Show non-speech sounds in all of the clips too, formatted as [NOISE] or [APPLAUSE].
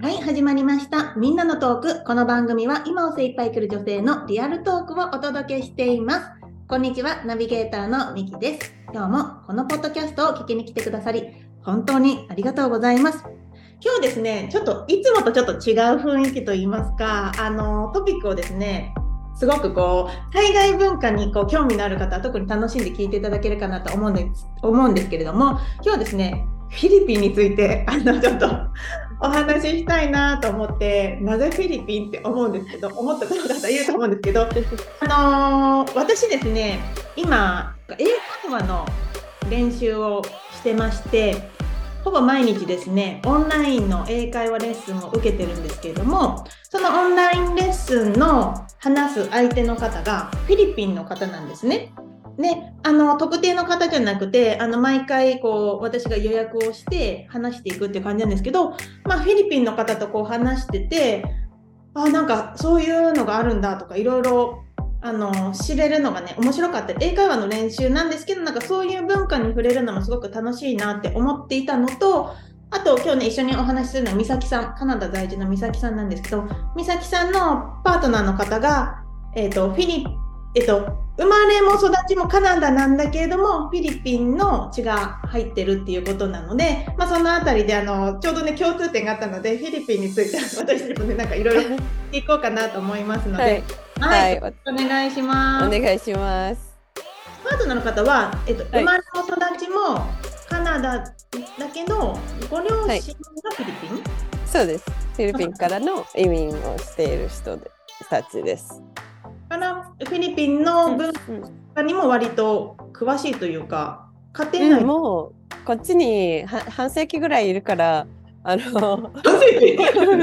はい、始まりました。みんなのトーク。この番組は今を精一杯生きる女性のリアルトークをお届けしています。こんにちは、ナビゲーターのみきです。今日もこのポッドキャストを聞きに来てくださり、本当にありがとうございます。今日ですね、ちょっといつもとちょっと違う雰囲気といいますか、あのトピックをですね、すごくこう海外文化にこう興味のある方は特に楽しんで聞いていただけるかなと思うんです思うんですけれども、今日はですね、フィリピンについてあのちょっとお話ししたいなと思ってなぜフィリピンって思うんですけど思った方いると思うんですけど、あのー私ですね今英会話の練習をしてましてほぼ毎日ですねオンラインの英会話レッスンを受けてるんですけれどもそのオンラインレッスンの話す相手の方がフィリピンの方なんですね。ね、あの特定の方じゃなくてあの毎回こう私が予約をして話していくっていう感じなんですけど、まあ、フィリピンの方とこう話しててあなんかそういうのがあるんだとかいろいろあの知れるのがね面白かった。英会話の練習なんですけどなんかそういう文化に触れるのもすごく楽しいなって思っていたのとあと今日ね一緒にお話しするのは美咲さん。カナダ在住の美咲さんなんですけど美咲さんのパートナーの方が、えー、とフィリえっと、生まれも育ちもカナダなんだけれどもフィリピンの血が入ってるっていうことなので、まあ、そのあたりであのちょうどね共通点があったのでフィリピンについて私たちもねなんかいろいろ聞こうかなと思いますので、はい、はいはいお願いします。お願いします。パートナーの方は、えっと、はい生まれも育ちもカナダだけどご両親がフィリピン、そうです。フィリピンからの移民をしている人でたちです。からフィリピンの文うん化にも割と詳しいというか家うん庭内もうこっちには半世紀ぐらいいるから、あの [LAUGHS]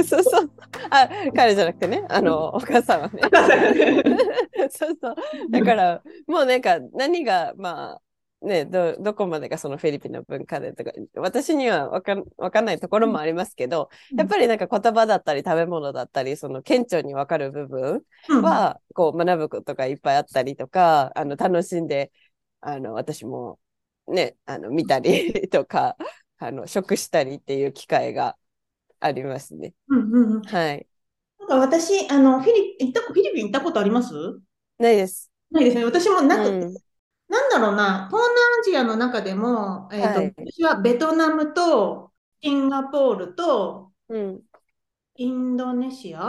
そうそう。あ、彼じゃなくてね、あのお母さんはね。[LAUGHS] そうそう。だからもうなんか何がまあねどどこまでがそのフィリピンの文化でとか私にはわかんわかんないところもありますけど、やっぱりなんか言葉だったり食べ物だったりその顕著にわかる部分はこう学ぶことがいっぱいあったりとかあの楽しんであの私もねあの見たりとかあの食したりっていう機会がありますね。うんうんうん。はい。なんか私あのフィリ行ったフィリピン行ったことあります？ないです。ないですね。私もなくて、うん。なんだろうな。東南アジアの中でも、えーとはい。私はベトナムとシンガポールとうん。インドネシア、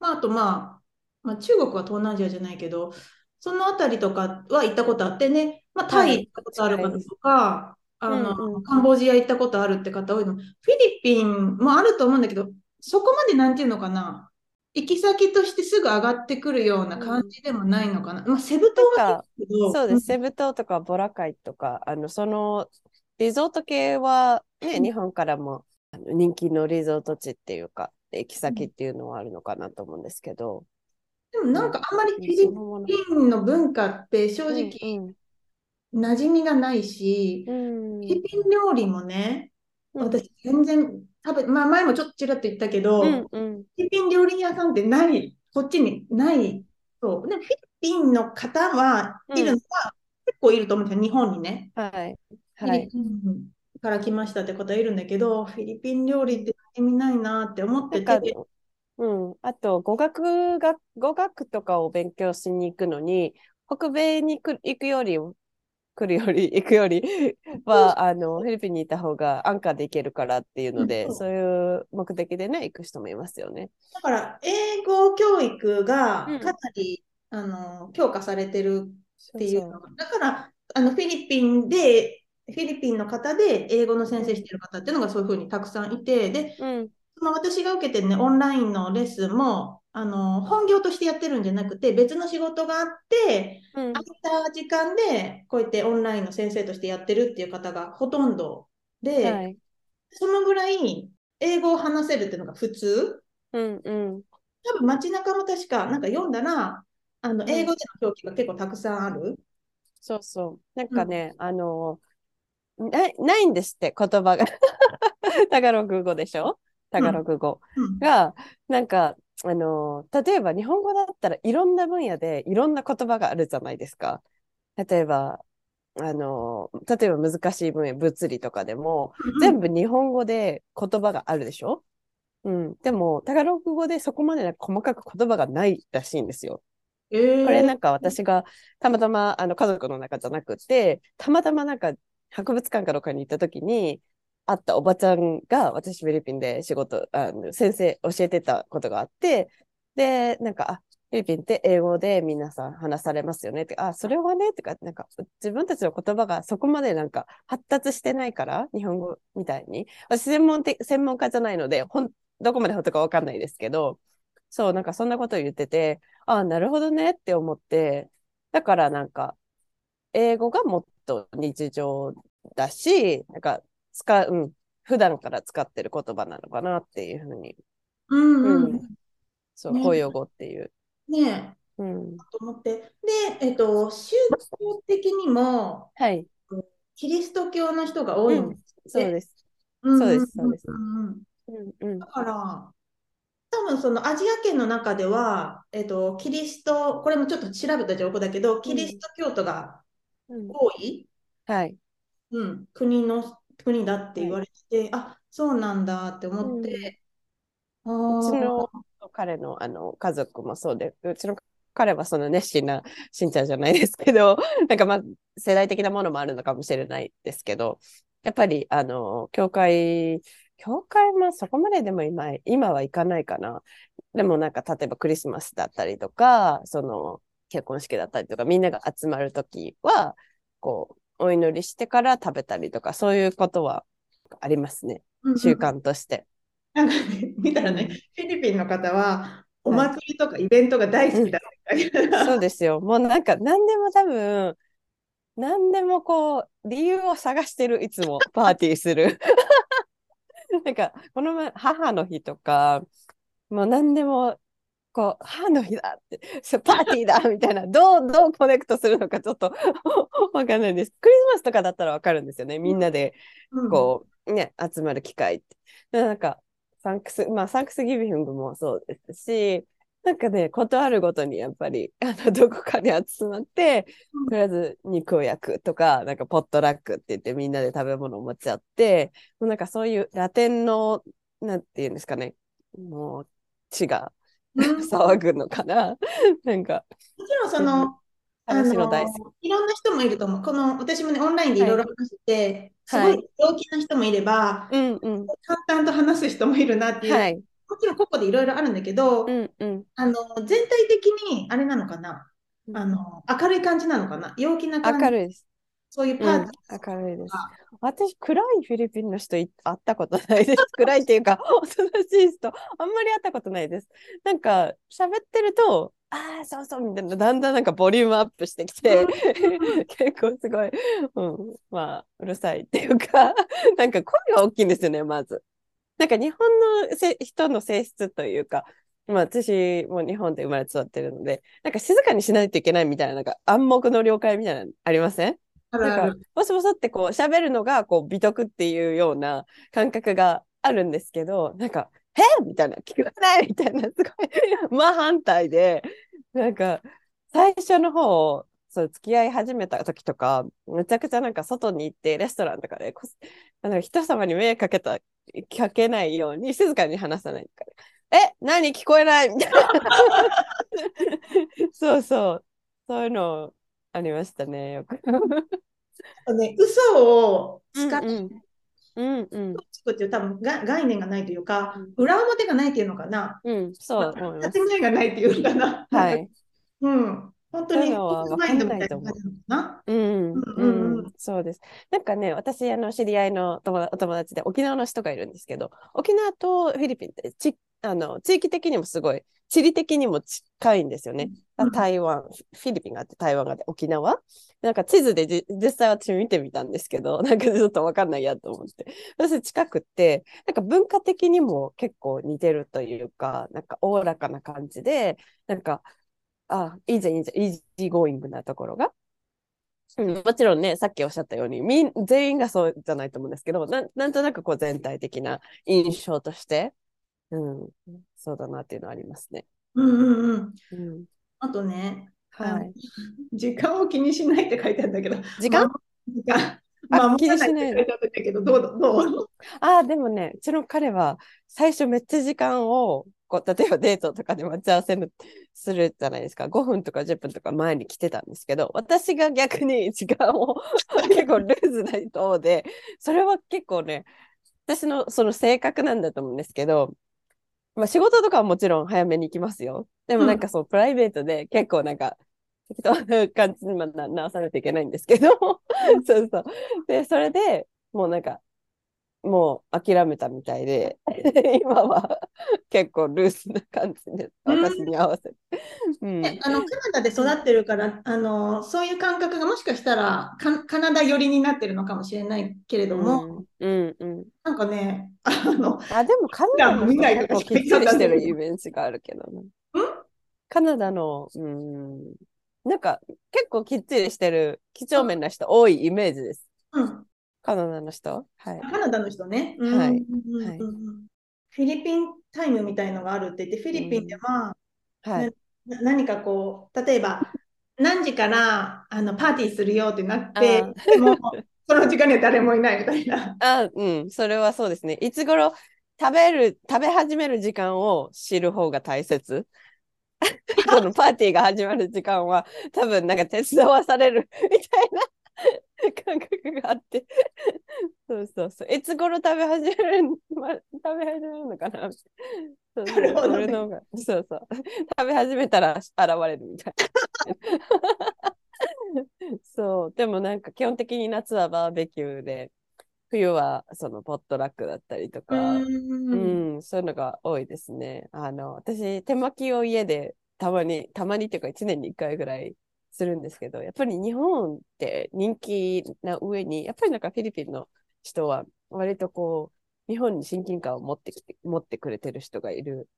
まあ、あと、まあ、まあ中国は東南アジアじゃないけどそのあたりとかは行ったことあってね、まあ、タイ行ったことある方とか、あのうんうん。カンボジア行ったことあるって方多いの。フィリピンもあると思うんだけどそこまでなんていうのかな。行き先としてすぐ上がってくるような感じでもないのかな、まあ、セブ島はそうです。セブ島とかボラカイとか、あの、その、リゾート系はね、うん。日本からも人気のリゾート地っていうか、行き先っていうのはあるのかなと思うんですけど。でもなんかあんまりフィリピンの文化って正直うん馴染みがないし、うんフィリピン料理もね、うん私全然食べ、まあ前もちょっとちらっと言ったけど、うフんうんィリピン料理屋さんってない、こっちにない。そう。で、フィリピンの方はいるのは結構いると思うんですよ、日本にね。はい。はい。から来ましたって方いるんだけど、フィリピン料理って意味ないなって思ってて、うん、あと語学が語学とかを勉強しに行くのに北米に行くより来るより行くより [LAUGHS] はあのフィリピンにいた方が安価で行けるからっていうので、うん。そういう目的でね行く人もいますよね。だから英語教育がうん。かなり、あの強化されてるっていうのが、だからあのフィリピンで、フィリピンの方で英語の先生してる方っていうのがそういうふうにたくさんいて、で、うん。その私が受けてるね、オンラインのレッスンも、あの本業としてやってるんじゃなくて、別の仕事があって、うん。空いた時間でこうやってオンラインの先生としてやってるっていう方がほとんどで、はい。そのぐらい英語を話せるっていうのが普通。うんうん。多分街中も確かなんか読んだら、あのん英語での表記が結構たくさんある。そうそう。なんかね、あのないないんですって言葉が。[LAUGHS] タガログ語でしょ？タガログ語。うん。が、なんか、あの、例えば日本語だったらいろんな分野でいろんな言葉があるじゃないですか。例えば、あの、例えば難しい分野、物理とかでも、全部日本語で言葉があるでしょ？うん、でも、タガログ語でそこまで細かく言葉がないらしいんですよ。えー、これなんか私がたまたまあの家族の中じゃなくて、たまたまなんか博物館かどっかに行った時に、会ったおばちゃんが私フィリピンで仕事、あの先生教えてたことがあって、で、なんか、あ、フィリピンって英語で皆さん話されますよねって、あ、それはね、とか、なんか自分たちの言葉がそこまでなんか発達してないから、日本語みたいに。私専門的、専門家じゃないので、ほん、どこまで本当かわかんないですけど、そう、なんかそんなことを言ってて、あ、なるほどねって思って、だからなんか、英語がもっと日常だし、なんか使う、うん、普段から使ってる言葉なのかなっていうふうに。うんうん。うん、そう、公用語っていう。ねえ。うん。と思って。で、えっと、宗教的にも、はい。キリスト教の人が多いんです、うん、そうです。そうです、そうです。うん、だから、多分そのアジア圏の中では、えっと、キリスト、これもちょっと調べた情報だけど、キリスト教徒が多い、はい。うん、国の国だって言われて、はい、あそうなんだって思って、うん、うちの彼のあの家族もそうで、うちの彼はその熱心な信者じゃないですけど、[LAUGHS] なんかまあ世代的なものもあるのかもしれないですけど、やっぱりあの教会、教会もそこまででも今今は行かないかな。でもなんか例えばクリスマスだったりとか、その結婚式だったりとか、みんなが集まるときは、こう、お祈りしてから食べたりとか、そういうことはありますね。習慣として。なんかね、見たらね、フィリピンの方は、お祭りとかイベントが大好きだうん、そうですよ。もうなんか、何でも多分、何でもこう、理由を探してる、いつもパーティーする。[LAUGHS] なんか、この前、母の日とか、もう何でもこう、母の日だって、パーティーだみたいな、どう、どうコネクトするのかちょっと [LAUGHS] わかんないです。クリスマスとかだったらわかるんですよね。みんなで、こう、ね、集まる機会って。なんか、サンクス、まあ、サンクスギビングもそうですし、なんかね、ことあるごとにやっぱり、あの、どこかに集まって、とりあえず肉を焼くとか、なんかポットラックって言ってみんなで食べ物を持ち合って、もうなんかそういうラテンの、なんていうんですかね、もう血が騒ぐのかな？[LAUGHS] なんか。もちろんその、あのいろんな人もいると思う。この私もね、オンラインでい。ろいろ話して、はい、すごい陽気な人もいれば、うんうん、簡単と話す人もいるなっていう、はい、もちろん個々でいろいろあるんだけど、うんうん、あの全体的にあれなのかな、あの明るい感じなのかな？陽気な感じ。明るいです。そういうパーティー、うん、明るいです。私、暗いフィリピンの人会ったことないです。[LAUGHS] 暗いっていうか、おとなしい人、あんまり会ったことないです。なんか、喋ってると、ああ、そうそうみたいな、だんだんなんかボリュームアップしてきて、[LAUGHS] 結構すごい、うん、まあ、うるさいっていうか、[LAUGHS] なんか声が大きいんですよね、まず。なんか日本のせ人の性質というか、まあ私も日本で生まれ育ってるので、なんか静かにしないといけないみたいな、なんか暗黙の了解みたいなのありません？なんか、ボソボソってこう、喋るのが、こう、美徳っていうような感覚があるんですけど、なんか、へみたいな、聞こえない？みたいな、すごい [LAUGHS] 真反対で、なんか、最初の方、そう付き合い始めた時とか、めちゃくちゃなんか外に行って、レストランとかで、あの人様に迷惑かけた、かけないように静かに話さないから。え何？聞こえない？みたいな。[LAUGHS] そうそう。そういうのありましたね、よく。ね、嘘を使って、うんうん、っていう多分が概念がないというか、裏表がないっていうのかな。うん、そう。建前がないっていうのかな。はい。[LAUGHS] うん。本当に分かんなそうです。なんかね、私、あの、知り合いの友達で沖縄の人がいるんですけど、沖縄とフィリピンってちあの地域的にもすごい地理的にも近いんですよね。うん、台湾、フィリピンがあって、台湾があって、沖縄。なんか地図で実際私見てみたんですけど、[LAUGHS] なんかちょっとわかんないやと思って。私近くって、なんか文化的にも結構似てるというか、なんかおおらかな感じで、なんか、あ、いいじゃん、いいじゃん、イージーゴーイングなところが。うん、もちろんね、さっきおっしゃったように、みん全員がそうじゃないと思うんですけど、ななんとなくこう全体的な印象として、うん、そうだなっていうのはありますね。うんうんうん。うん、あとね、はい、時間を気にしないって書いてあるんだけど、時間、時間。まあ、気にしない。けど、どうどう？ああ、でもね、うちの彼は最初めっちゃ時間をこう例えばデートとかで待ち合わせするじゃないですか。5分とか10分とか前に来てたんですけど私が逆に時間を [LAUGHS] 結構ルーズな人でそれは結構ね私のその性格なんだと思うんですけど、まあ、仕事とかはもちろん早めに行きますよ。でもなんかそう、うん、プライベートで結構なんか適当な感じに直さないといけないんですけど。[LAUGHS] そうそう。でそれでもうなんかもう諦めたみたいで、今は結構ルースな感じで、私に合わせて。うん、あのカナダで育ってるから、あのそういう感覚がもしかしたらカナダ寄りになってるのかもしれないけれども、うん。うんうん、なんかね、あのあでもカナダも結構きっちりしてるイメージがあるけどね。カナダの、うん、なんか結構きっちりしてる几帳面な人多いイメージです。うんカナダの人？はい。カナダの人ね。はい。はい、フィリピンタイムみたいのがあるって言って、フィリピンでは、うん、はい、何かこう、例えば、何時からあのパーティーするよってなって、でも、その時間には誰もいないみたいな。[LAUGHS] あうん、それはそうですね。いつ頃食べる、食べ始める時間を知る方が大切？[LAUGHS] そのパーティーが始まる時間は多分なんか手伝わされるみたいな [LAUGHS] 感覚があって。[LAUGHS] そうそうそう。いつ頃食べ始める、ま、食べ始めるのかな？そうそう、そうそう。食べ始めたら現れるみたいな。[LAUGHS] そう。でもなんか基本的に夏はバーベキューで冬はそのポットラックだったりとか。うん。そういうのが多いですね。あの私手巻きを家でたまにたまにっていうか1年に1回ぐらいするんですけど、やっぱり日本って人気な上に、やっぱりなんかフィリピンの人は割とこう、日本に親近感を持ってきて、持ってくれてる人がいる、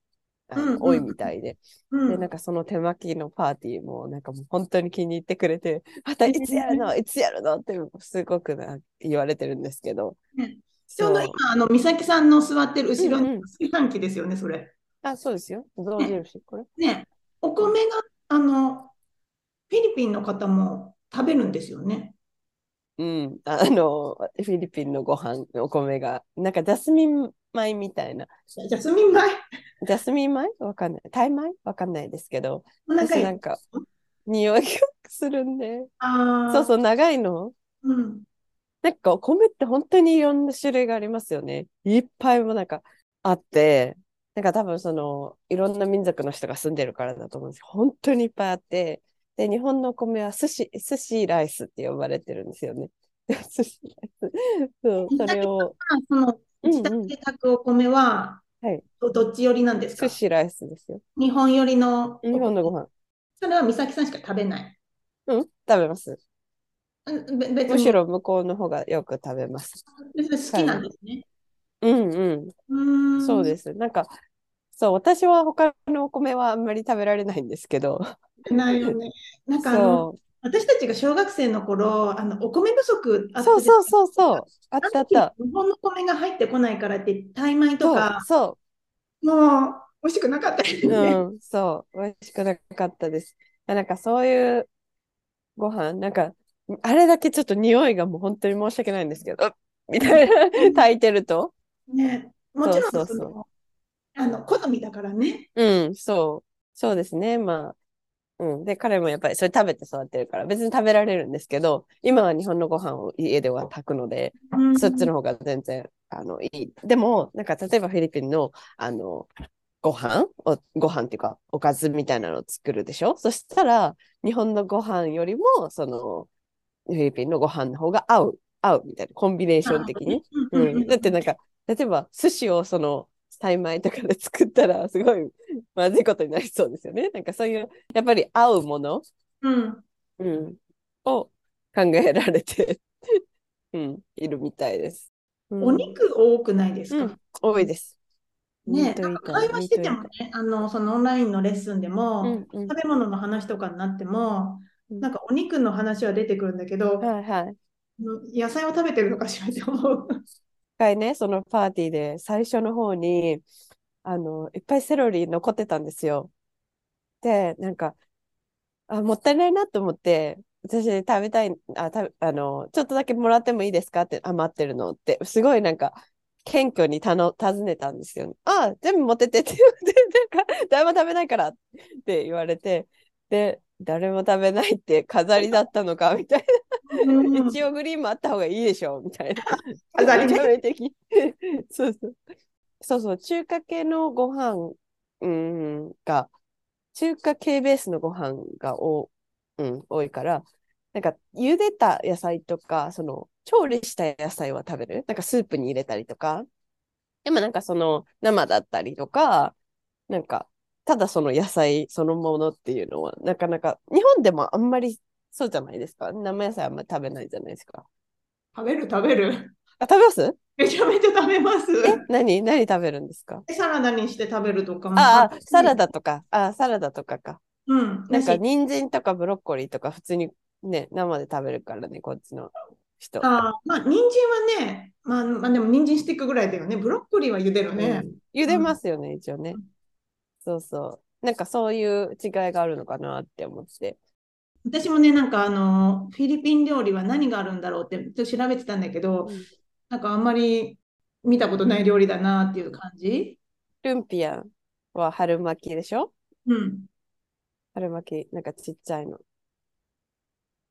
あの、うんうん、多いみたいで、うん、で、なんかその手巻きのパーティーもなんかもう本当に気に入ってくれて、またいつやるのいつやるのってすごくな言われてるんですけど。ちょうど今、あの、美咲さんの座ってる後ろに炊飯器ですよね、それ。あ、そうですよ。象印、これ。ね、お米が、あの、フィリピンの方も食べるんですよね？うん、あの、フィリピンのご飯、お米が、なんかジャスミン米みたいな。ジャスミン米？ジャスミン米？わかんない。タイ米？わかんないですけど、私なんか、匂いがするんで。そうそう、長いの？うん。なんかお米って本当にいろんな種類がありますよね。いっぱいもなんかあって、なんか多分その、いろんな民族の人が住んでるからだと思うんです本当にいっぱいあって、で、日本の米は寿司、寿司ライスって呼ばれてるんですよね。[LAUGHS] 寿司ライス。そう、それを。その、自宅で炊くお米は、はい。どっち寄りなんですか？寿司ライスですよ。日本寄りの。日本のご飯。それは美咲さんしか食べない？うん、食べます。むしろ向こうの方がよく食べます。好きなんですね。うんうん。そうです。なんか、そう、私は他のお米はあんまり食べられないんですけど。ないよね。なんかあの、私たちが小学生の頃、あのお米不足あったそうそうそうそう。あったあった。日本の米が入ってこないからって、タイ米とか、そうもう美味しくなかったですね。うん、そう、美味しくなかったです。なんかそういうご飯、なんか、あれだけちょっと匂いがもう本当に申し訳ないんですけど、[LAUGHS] みたいな、炊いてると。ね、もちろんそうそうそうあの好みだからね。うん、そう。そうですね。まあ。うん。で、彼もやっぱりそれ食べて育ってるから、別に食べられるんですけど、今は日本のご飯を家では炊くので、うん、そっちの方が全然、あの、いい。でも、なんか、例えばフィリピンの、あの、ご飯を、ご飯っていうか、おかずみたいなのを作るでしょ？そしたら、日本のご飯よりも、その、フィリピンのご飯の方が合う、合うみたいな、コンビネーション的に。うん。だってなんか、例えば、寿司をその、タ米とかで作ったら [LAUGHS] すごいまずいことになりそうですよね。なんかそういうやっぱり合うもの、うん。うん、を考えられて [LAUGHS] うん、いるみたいです。うん、お肉多くないですか、うん、多いです。ね、なんか会話しててもね、あのそのオンラインのレッスンでも、うんうん、食べ物の話とかになっても、なんかお肉の話は出てくるんだけど、はいはい、野菜を食べてるのかしらって思う。回ね、そのパーティーで最初の方に、あの、いっぱいセロリ残ってたんですよ。で、なんか、あ、もったいないなと思って、私食べたい、あ、たあの、ちょっとだけもらってもいいですかって余ってるのって、すごいなんか、謙虚にたの尋ねたんですよ。ああ、全部持ってってって言って、[LAUGHS] なんか、誰も食べないからって言われて、で、誰も食べないって飾りだったのかみたいな。一応グリーンもあった方がいいでしょみたいな。飾り的。そうそう。そうそう、中華系のご飯、うん、が、中華系ベースのご飯がお、うん、多いから、なんか茹でた野菜とか、その調理した野菜は食べる？なんかスープに入れたりとか。でもなんかその生だったりとか、なんかただその野菜そのものっていうのは、なかなか、日本でもあんまりそうじゃないですか？生野菜あんまり食べないじゃないですか。食べる食べる。あ、食べます？めちゃめちゃ食べます。え、何？何食べるんですか？サラダにして食べるとかも。ああ、サラダとか。あサラダとかか。うん。なんか、人参とかブロッコリーとか普通にね、生で食べるからね、こっちの人。あまあ、人参はね、まあ、まあ、でも人参スティックぐらいだよね。ブロッコリーは茹でるね。うん、茹でますよね、うん、一応ね。そうそう。なんかそういう違いがあるのかなって思って。私もね、なんかあの、フィリピン料理は何があるんだろうってちょっと調べてたんだけど、うん、なんかあんまり見たことない料理だなっていう感じ？ルンピアンは春巻きでしょ？うん。春巻き、なんかちっちゃいの。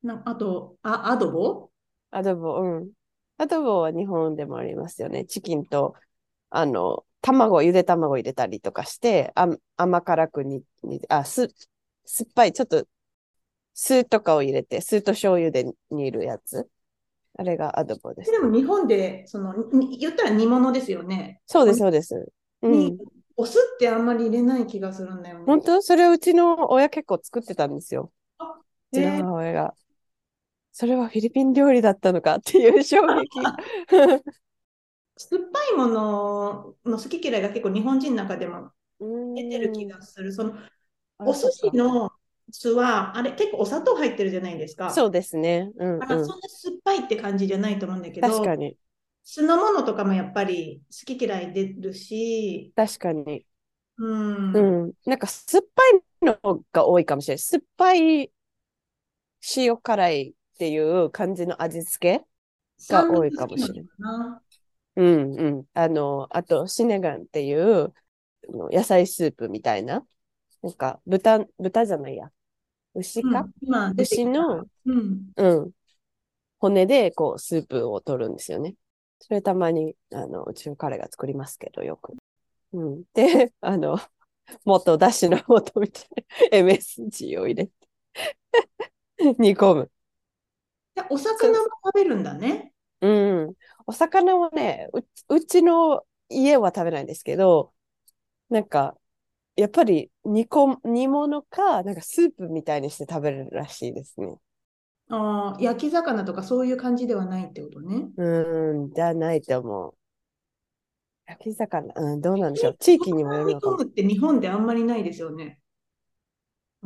なあと、あ、アドボ？アドボ、うん。アドボは日本でもありますよね。チキンと、あの、卵、ゆで卵入れたりとかして、あ甘辛くに、あ、す、酸っぱい、ちょっと、酢とかを入れて、酢と醤油で煮るやつ。あれがアドボです。でも日本で、その、言ったら煮物ですよね。そうです、そうです。うん、お酢ってあんまり入れない気がするんだよね。本当？それうちの親結構作ってたんですよ。うちの母親が。それはフィリピン料理だったのかっていう衝撃。[LAUGHS] 酸っぱいものの好き嫌いが結構日本人の中でも出てる気がする。そのお寿司の酢は、あれ結構お砂糖入ってるじゃないですか。そうですね。うん、うん、そんな酸っぱいって感じじゃないと思うんだけど、確かに。酢のものとかもやっぱり好き嫌い出るし、確かに。うん。うん。なんか酸っぱいのが多いかもしれない。酸っぱい塩辛いっていう感じの味付けが多いかもしれない。うんうん。あの、あと、シネガンっていう野菜スープみたいな。なんか、豚、豚じゃないや。牛か、うん、牛の、うん、うん。骨で、こう、スープを取るんですよね。それたまに、あの、うちの彼が作りますけど、よく。うん。で、[LAUGHS] あの、元だしの素みたいな MSG を入れて [LAUGHS] 煮込む。お魚も食べるんだね。うん。お魚はねう、うちの家は食べないんですけど、なんか、やっぱり煮込煮物か、なんかスープみたいにして食べるらしいですね。ああ、焼き魚とかそういう感じではないってことね。うん、じゃないと思う。焼き魚、うん、どうなんでしょう。地域にもよるのか煮込むって日本であんまりないですよね。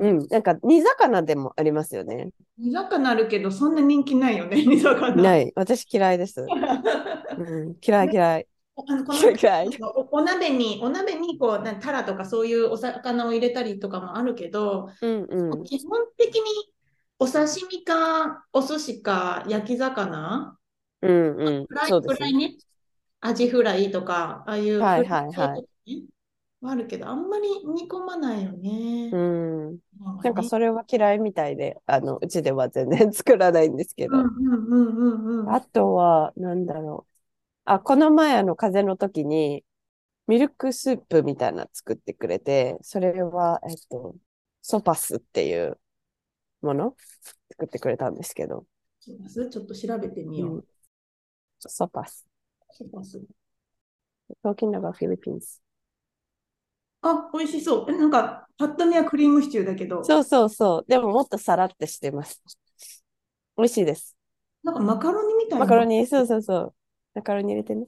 うん、なんか煮魚でもありますよね。煮魚あるけど、そんな人気ないよね、[LAUGHS] 煮魚。ない。私嫌いです。[LAUGHS] うん、嫌い嫌い。あのこのおお鍋に、お鍋にこう、タラとかそういうお魚を入れたりとかもあるけど、うんうん、基本的にお刺身かお寿司か焼き魚、うんうん、フライ、フライね、アジフライとか、ああいうはいはいはい。あるけど、あんまり煮込まないよね。うん。なんかそれは嫌いみたいで、あの、うちでは全然作らないんですけど。あとは、なんだろう。あ、この前、あの、風邪の時に、ミルクスープみたいな作ってくれて、それは、えっと、ソパスっていうもの？作ってくれたんですけど。ソパス？ちょっと調べてみよう。うん、ソパス。ソパス。Talking about Philippines. あ、美味しそう。なんか、パッと見はクリームシチューだけど。そうそうそう。でももっとさらってしてます。美味しいです。なんかマカロニみたいな。マカロニ、そうそうそう。マカロニ入れてね。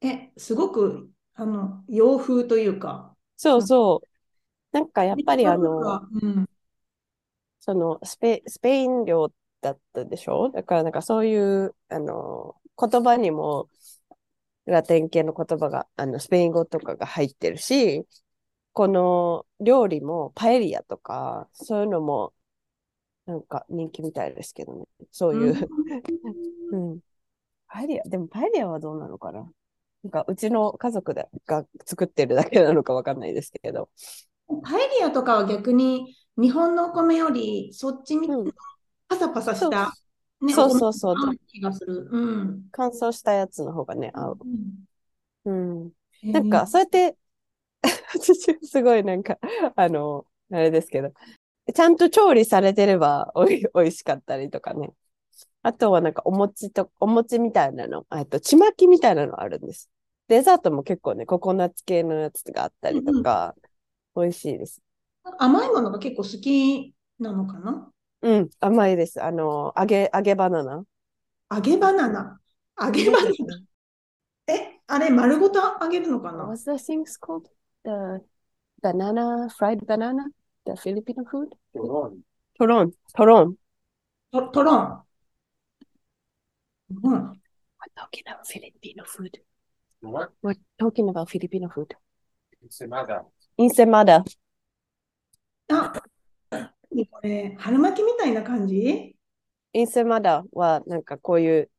え、すごく、あの、洋風というか。そうそう。なんかやっぱりあの、うん、そのスペ、スペイン領だったでしょ？だからなんかそういう、あの、言葉にも、ラテン系の言葉が、あの、スペイン語とかが入ってるし、この料理もパエリアとか、そういうのも、なんか人気みたいですけどね。そういう。うん。[LAUGHS] パエリア、でもパエリアはどうなのかな？なんかうちの家族でが作ってるだけなのかわかんないですけど。パエリアとかは逆に日本のお米よりそっちにうんパサパサした、ね、そうそうそう気がする。うん。乾燥したやつの方がね、合う。うん。うんなんか、そうやって、[LAUGHS] 私すごいなんか、あの、あれですけど、ちゃんと調理されてればおい、おいしかったりとかね。あとはなんかお餅と、お餅みたいなの、えっと、ちまきみたいなのあるんです。デザートも結構ね、ココナッツ系のやつがあったりとか、美味しいです。甘いものが結構好きなのかな？うん、甘いです。あの、揚げ、揚げバナナ。揚げバナナ。揚げバナナ。え、あれ丸ごと揚げるのかな What's the things called? The banana, fried banana? The Filipino food? トロン。トロン。とトロン。うん。 We're talking about Filipino food. What? We're talking about Filipino food. Ensenada. Ensemada. あ、 何これ、春巻きみたいな感じ？Ensemada はなんかこういう、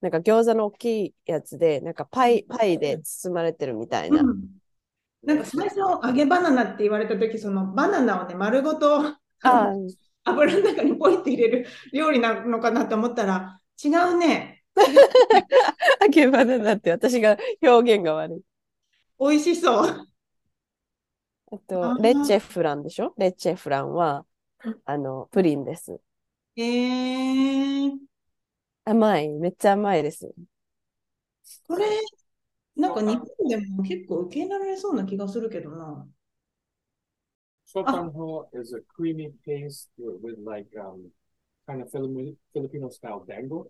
なんか餃子の大きいやつで、なんかパイ、パイで包まれてるみたいな。うん。なんか最初、揚げバナナって言われたとき、そのバナナをね、丸ごとああ、油の中にポイって入れる料理なのかなと思ったら、違うね。[LAUGHS] 揚げバナナって私が表現が悪い。美味しそう。ああと、ーレッチェフランでしょ？レッチェフランはうん、あの、プリンです。えー、甘い。めっちゃ甘いです。これ、なんか日本でも結構受け入れられそうな気がするけどな。Sotanho is a creamy paste with like um kind of Filipino Filipino style dango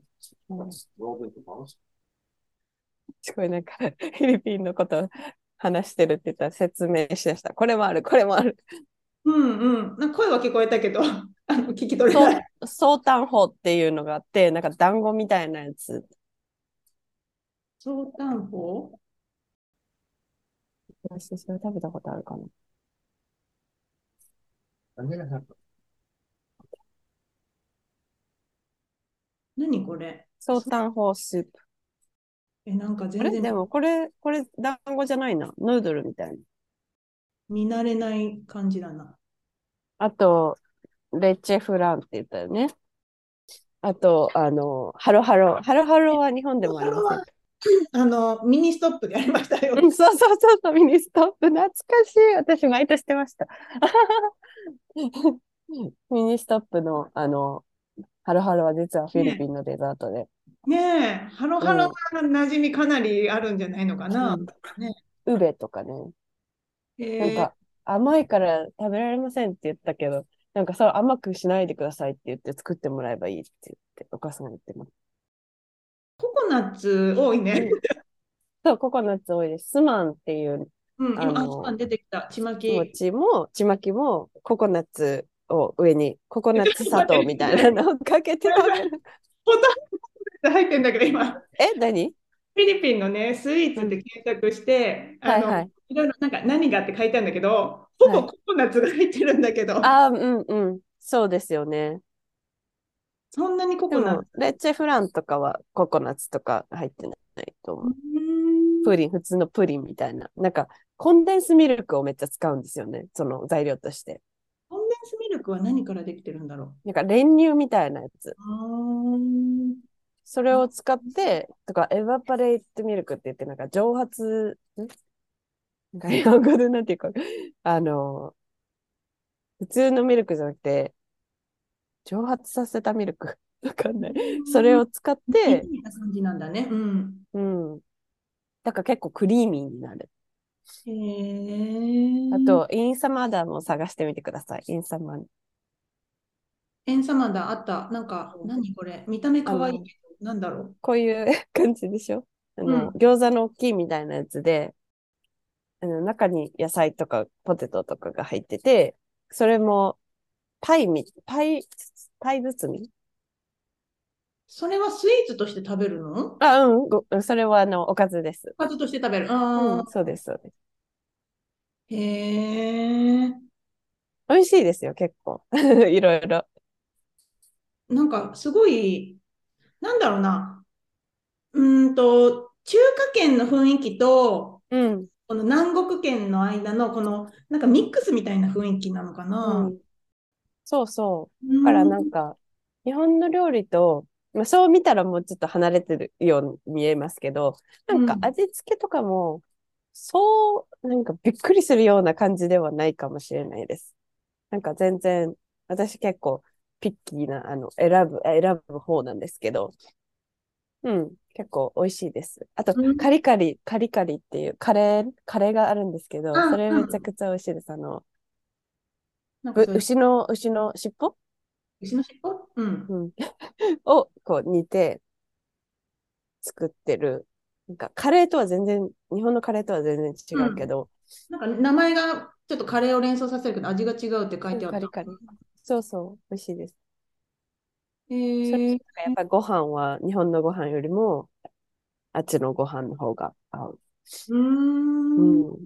that's rolled into balls. すごいなんか、フィリピンのこと話してるって言ったら説明しだした。これもある、これもある。うんうん。なんか声は聞こえたけど、[LAUGHS] あの聞き取れない。ソータンホっていうのがあって、なんか団子みたいなやつ。ソータンホ私それ食べたことあるかな。何これ？ソータンホスープ。え、なんかあ全然れでもこれ、これ団子じゃないな。ヌードルみたいな。見慣れない感じだな。あと、レッチェフランって言ったよね。あと、あの、ハロハロ。ハロハロは日本でもありませんかあの、ミニストップでありましたよ。う [LAUGHS] んそうそうそうそう、ミニストップ、懐かしい。私、毎年してました。[LAUGHS] ミニストップの、あの、ハロハロは実はフィリピンのデザートで、ねえ、ハロハロが馴染みかなりあるんじゃないのかな。うんねウベとかね、えーなんか、甘いから食べられませんって言ったけど、なんか、そう甘くしないでくださいって言って作ってもらえばいいって言って、お母さんが言ってます。ココナッツ多いね。そう、ココナッツ多いです。スマンっていううん、あ今、あ、のそん出てきた。ちまき。餅も、ちまきも、ココナッツを上に、ココナッツ砂糖みたいなのをかけて食べる。[LAUGHS] 入ってんだけど、今。え、何？フィリピンのね、スイーツって検索して、あの、はいはい。いろいろなんか何がって書いてあるんだけど、ほぼはいココナッツが入ってるんだけど、あー、うんうん。そうですよね。そんなにコでコナッツ？、もレッチェフランとかはココナッツとか入ってないと思う。うプリン、普通のプリンみたいな。なんか、コンデンスミルクをめっちゃ使うんですよね。その材料として。コンデンスミルクは何からできてるんだろなんか練乳みたいなやつ。それを使って、とか、エバパレイトミルクって言って、なんか蒸発、ん？なんか日本語でなんていうか、あの、普通のミルクじゃなくて、蒸発させたミルク。わかんない。それを使って、感じなんだね。うん。うん。だから結構クリーミーになる。へえ。あ、と、インサマダも探してみてください。インサマエンサマダあった。なんか、何これ？見た目可愛いけど、なんだろう。こういう感じでしょ？あの、うん餃子の大きいみたいなやつで、あの、中に野菜とかポテトとかが入ってて、それも、パイみ、パイ、パイ包み？それはスイーツとして食べるの？あ、うん、ごそれはあの、おかずです。おかずとして食べる。うあん、そうです、そうです。ーへえ。美味しいですよ、結構。[LAUGHS] いろいろ。なんかすごい、なんだろうな、うーんと、中華圏の雰囲気と、うん。この南国圏の間のこのなんかミックスみたいな雰囲気なのかうな。ん。そうそう。だだからなんか、日本の料理と、まあ、そう見たらもうちょっと離れてるように見えますけど、なんかうん味付けとかも、そう、なんかびっくりするような感じではないかもしれないです。なんか全然、私結構ピッキーな、あの、選ぶ、選ぶ方なんですけど、うん、結構美味しいです。あとう、んカリカリ、カリカリっていうカレー、カレーがあるんですけど、うんそれめちゃくちゃ美味しいです。あの、牛の、牛の尻尾？牛の尻尾？うん。うん、[LAUGHS] をこう煮て作ってる。なんかカレーとは全然、日本のカレーとは全然違うけど、なんか名前がちょっとカレーを連想させるけど味が違うって書いてあった。カリカリ。そうそう、美味しいです。へそれーやっぱりご飯は日本のご飯よりもあっちのご飯の方が合う。うー。うんん。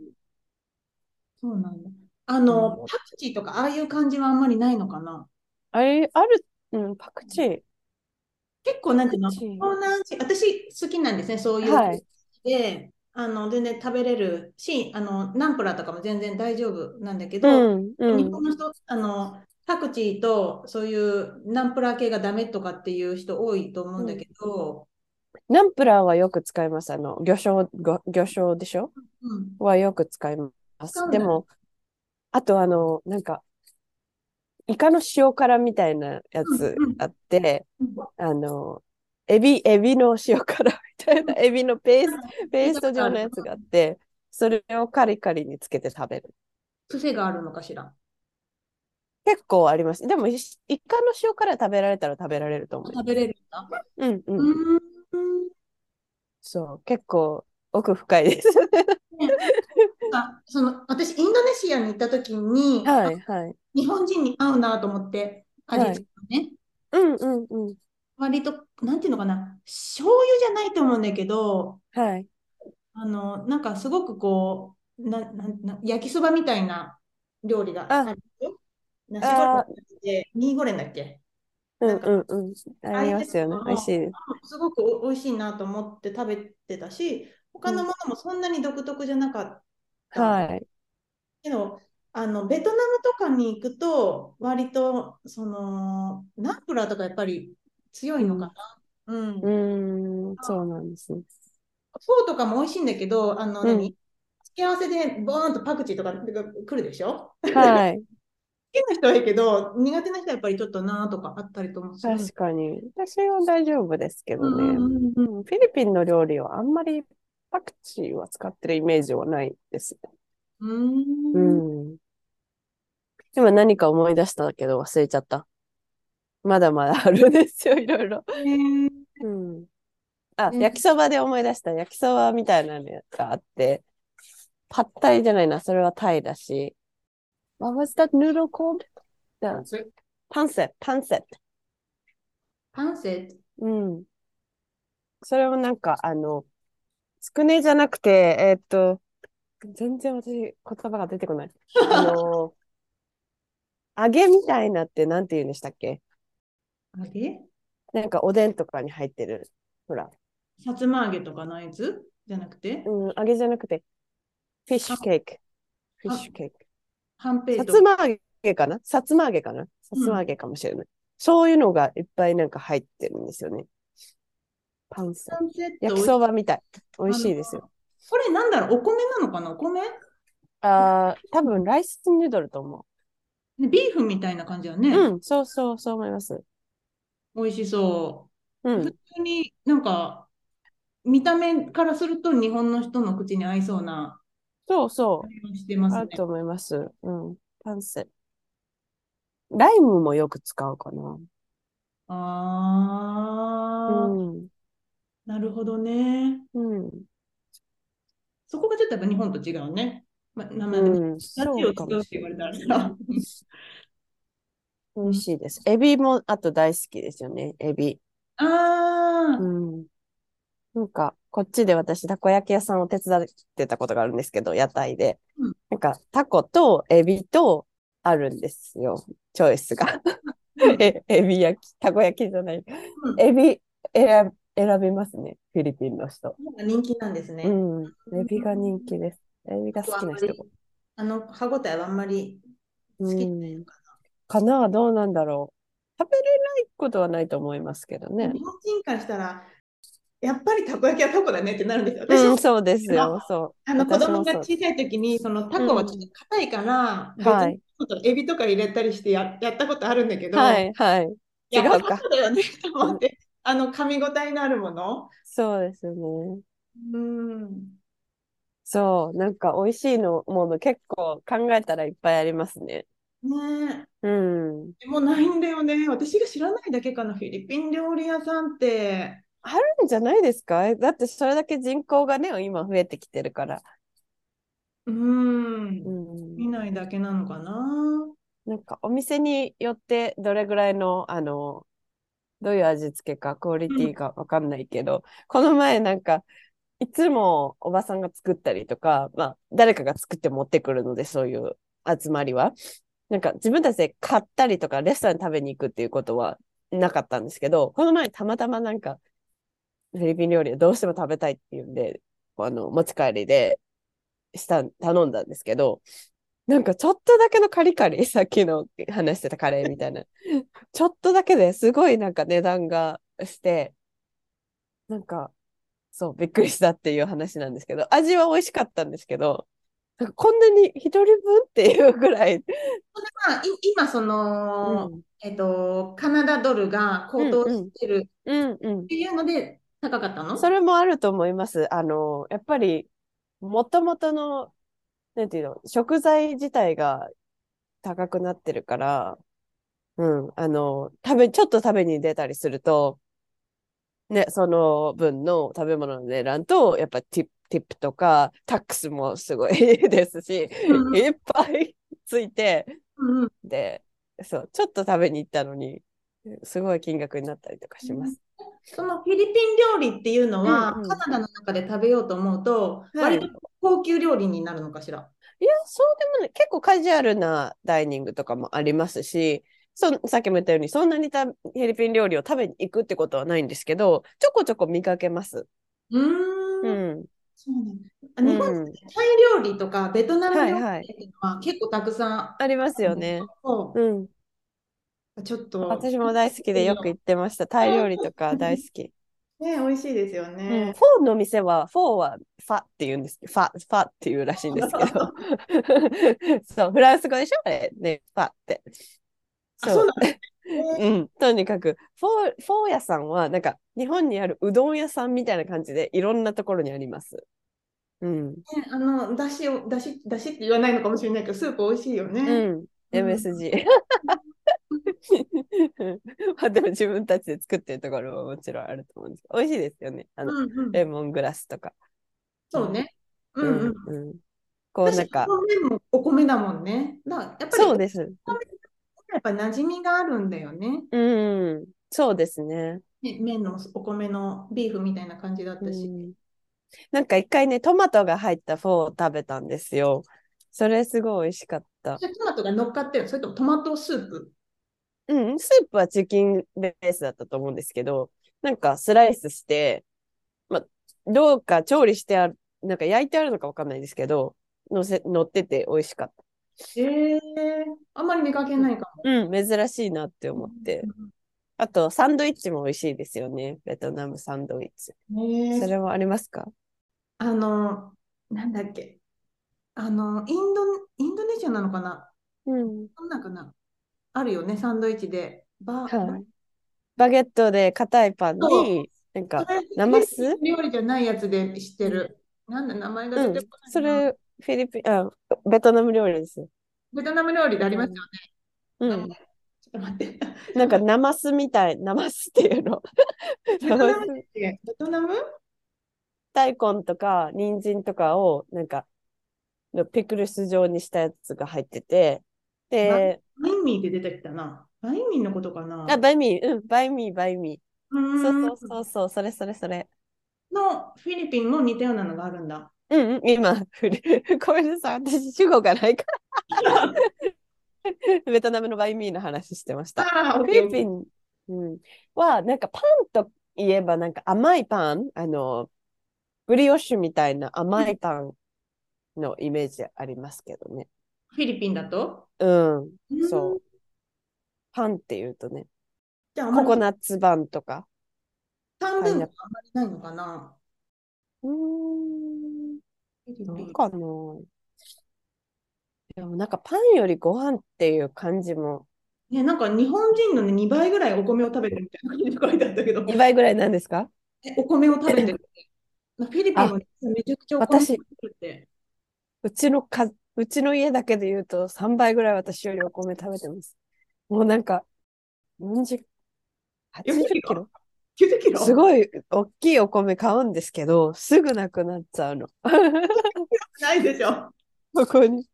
そうなんだ。あの、うんパクチーとかああいう感じはあんまりないのかな？あれ、ある、うん、パクチー。結構なんていうの、東南アジア私好きなんですね、そういう。はい。で、あの全然食べれるし、あのナンプラーとかも全然大丈夫なんだけど、うん、うん。日本の人、あのパクチーとそういうナンプラー系がダメとかっていう人多いと思うんだけど、ナンプラーはよく使います。あの、魚醤、ご魚醤でしょ？うんはよく使います。でも、あとあの、なんか、イカの塩辛みたいなやつうんうん。あって、うんあの、エビ、エビの塩辛みたいな、エビのペースト、ペースト状のやつがあって、それをカリカリにつけて食べる。癖があるのかしら？結構あります。でも、イイカの塩辛食べられたら食べられると思う。食べれるんだ。うんううん。そう、結構奥深いです。あその私、インドネシアに行った時に、はい、はい。日本人に合うなと思って、味付けね、うんうんうん。割と、なんていうのかな、醤油じゃないと思うんだけど、はい。あの、なんかすごくこう、な、なんな焼きそばみたいな料理がああるよ。ナシゴレンって、ミーゴレンだっけ？うんうんうん。ありますよねあ。美味しいです。すごくお美味しいなと思って食べてたし、他のものもそんなに独特じゃなかった。はい。けど、あの、ベトナムとかに行くと、割と、その、ナンプラーとかやっぱり強いのかな。うん。フうーん、そうなんですね。ォーとかも美味しいんだけど、あの、うん何？付け合わせでボーンとパクチーとかが来るでしょ？はい。好きな人はいいけど、苦手な人はやっぱりちょっとなとかあったりとも。確かに。私は大丈夫ですけどね。うんフィリピンの料理はあんまりパクチーは使ってるイメージはないです。うー。うんん。今何か思い出したけど忘れちゃった。まだまだあるんですよ、いろいろ。うん。あ、ね焼きそばで思い出した。焼きそばみたいなのがあって、パッタイじゃないな、それはタイだし。What was that noodle called? The That's it. パンセット、パンセット。パンセット。うん。それもなんか、あの、つくねじゃなくて、えーっと、全然私、言葉が出てこない。[LAUGHS] あの、揚げみたいなってなんて言うんでしたっけ？揚げ？なんかおでんとかに入ってる。ほら。さつま揚げとかのやつ？じゃなくて、うん、揚げじゃなくて、フィッシュケーキ。フィッシュケーキ。はんぺいとさつま揚げかな？さつま揚げかな？さつま揚げかもしれない。そういうのがいっぱいなんか入ってるんですよね。パンセパンセット焼きそばみたい。美味しいですよ。これなんだろう？お米なのかな？お米？ああ、多分ライスヌードルと思ねビーフみたいな感じだね。う。うん、そうそう、そう思います。美味しそうう。普ん、通になんか、見た目からすると日本の人の口に合いそうなそうそ味がしてう、ますね。あると思います。うん、パンセ。ライムもよく使うかな。あー、うん、なるほどね。うん、そこがちょっとやっぱ日本と違うね。ま、名前で、うん、うを使うってかもしれない。言われたらさ。美味しいです。エビもあと大好きですよね、エビ。あー、うん。なんか、こっちで私、たこ焼き屋さんを手伝ってたことがあるんですけど、屋台で。うんなんか、タコとエビとあるんですよ、チョイスが。[LAUGHS] えエビ焼き、たこ焼きじゃない。うんエビ選選びますね、フィリピンの人。人気なんですね。うん、エビが人気です。エビが好きな人が。あの歯ごたえはあんまり好きないのかかな？どうなんだろう。食べれないことはないと思いますけどな。ね日。本人からしたら、やっぱりたこ焼きはタコだねってなるんですよ。うん、そうですよ。そう。あの子供が小さい時に、そのタコはちょっと硬いから、うんはい別にちょっとエビとか入れたりしてややったことあるんだけど、はい、はい。違うかそうだよねと思って、あの噛み応えのあるもの。そうですね。うん。そう、なんか美味しいのもの結構考えたらいっぱいありますね。ねうん。え、もうないんだよね。私が知らないだけかな、フィリピン料理屋さんって。あるんじゃないですか？だってそれだけ人口がね、今増えてきてるから。うんう。ん。見ないだけなのかな？なんかお店によってどれぐらいの、あの、どういう味付けかクオリティがわかんないけど、この前なんか、いつもおばさんが作ったりとか、まあ、誰かが作って持ってくるので、そういう集まりは。なんか自分たちで買ったりとか、レストランに食べに行くっていうことはなかったんですけど、この前たまたまなんか、フィリピン料理をどうしても食べたいっていうんで、あの、持ち帰りで、した、頼んだんですけど、なんかちょっとだけのカリカリ、さっきの話してたカレーみたいな、[LAUGHS] ちょっとだけですごいなんか値段がして、なんか、そう、びっくりしたっていう話なんですけど、味は美味しかったんですけど、なんかこんなに一人分っていうぐらい、まあ、い今、その、うん、えっと、カナダドルが高騰してるうん、うん。っ。ていうので高かったの？それもあると思います。あの、やっぱり、もともとの、なんていうの、食材自体が高くなってるから、うん、あの、食べ、ちょっと食べに出たりすると、ね、その分の食べ物の値段と、やっぱティップ、ティップとか、タックスもすごい [LAUGHS] ですし、うん。いっぱいついて、うんうん。で、そう、ちょっと食べに行ったのに、すごい金額になったりとかします。そのフィリピン料理っていうのは、うんうんカナダの中で食べようと思うと、はい割と高級料理になるのかしら？いや、そうでもない。結構カジュアルなダイニングとかもありますし、そさっきも言ったように、そんなにたフィリピン料理を食べに行くってことはないんですけど、ちょこちょこ見かけます。うーん。うん。そうな日本うんタイ料理とかベトナム料理っていうのは結構たくさんありますよね。そうん。うちょっと私も大好きでよく行ってました。タイ料理とか大好き。ね、美味しいですようん、ね。フォーの店は、フォーはファって言うんですファ、ファっていうらしいんですけど。[LAUGHS] そう、フランス語でしょ？あれね、ファって。あそうなん [LAUGHS] うん、とにかくフォー、フォー屋さんは、なんか、日本にあるうどん屋さんみたいな感じで、いろんなところにあります。うん。ねあの、だしを、だし、だしって言わないのかもしれないけど、スープ美味しいよね。うん。MSG。[LAUGHS] [LAUGHS] まあでも自分たちで作ってるところももちろんあると思うんですけど、美味しいですよね。あの、うんうんレモングラスとか。そうね。ううんうん。うん。こうなんか、お米だもんね。だやっぱり、そうです。やっぱ馴染みがあるんだよね。うん。そうですね。ね麺のお米のビーフンみたいな感じだったし。うんなんか一回ね、トマトが入ったフォーを食べたんですよ。それすごい美味しかった。トマトが乗っかってるのそれともトマトスープ？うん、スープはチキンベースだったと思うんですけど、なんかスライスして、まあ、どうか調理してある、なんか焼いてあるのかわかんないですけど、乗せ、乗ってて美味しかった。ええあんまり見かけないかも。うん、珍しいなって思って。あと、サンドイッチも美味しいですよね。ベトナムサンドイッチ。ねそれはありますか？あの、なんだっけ。あの、インド、インドネシアなのかなうん。そんなんかなあるよね、サンドイッチで。バはい。バゲットで硬いパンに、なんか、ナマス？料理じゃないやつで知ってる。なんだ、名前がうん出てこないな。それ、フィリピン、あ、ベトナム料理ですよ。ベトナム料理でありますよね。うん。ちょっと待って。[LAUGHS] なんか、ナマスみたい、ナマスっていうの。[LAUGHS] ベトナムベトナム？大根とか人参とかをなんかのピクルス状にしたやつが入っててで、バインミーって出てきたな。バインミーのことかなあ、バイミー、うん、バイミー、バイミうー。ーんそうそうそうそう、それそれそれ。のフィリピンも似たようなのがあるんだ。うんうん、今、[LAUGHS] ごめんなさい、私主語がないから。ベトナムのバインミーの話してました。フィリピン、うん、は、なんかパンといえば、なんか甘いパン、あの、ブリオッシュみたいな甘いパンのイメージありますけどね。フィリピンだと？うん、うんそう。パンっていうとね、じゃあ、ココナッツパンとか。半分はあんまりないのかな？うーん、フィリピン。なんかな。でもなんかパンよりご飯っていう感じもね、なんか日本人の、ね、2倍ぐらいお米を食べてるみたいな感じで書いてあったけど、2倍ぐらいなんですか？えお米を食べてる。フィリピンはめちゃくちゃお米を食私べて。うちのか、うちの家だけで言うと3倍ぐらい私よりお米食べてます。もうなんか、40、80キロ？90キロ？すごい大きいお米買うんですけど、すぐなくなっちゃうの。ないでしょ。ここに。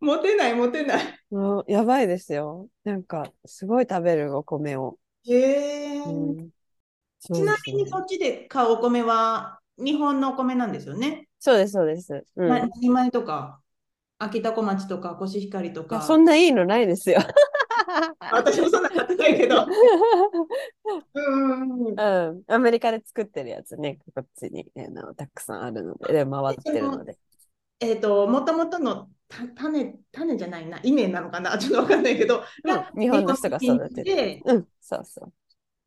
持てない、持てない。もうやばいですよ。なんか、すごい食べるお米を。へえ。うん、そうちなみにそっちで買うお米は日本のお米なんですよね？そうです、そうです。うんま何米とか、秋田小町とか、コシヒカリとか。そんないいのないですよ。[LAUGHS] 私もそんな買ってないけど。うん。うん、アメリカで作ってるやつね、こっちにあのたくさんあるので、で回ってるので。えっと、もともとのた種、種じゃないな、稲なのかな、ちょっとわかんないけど、が日本の人が育てるで、うん、そうそ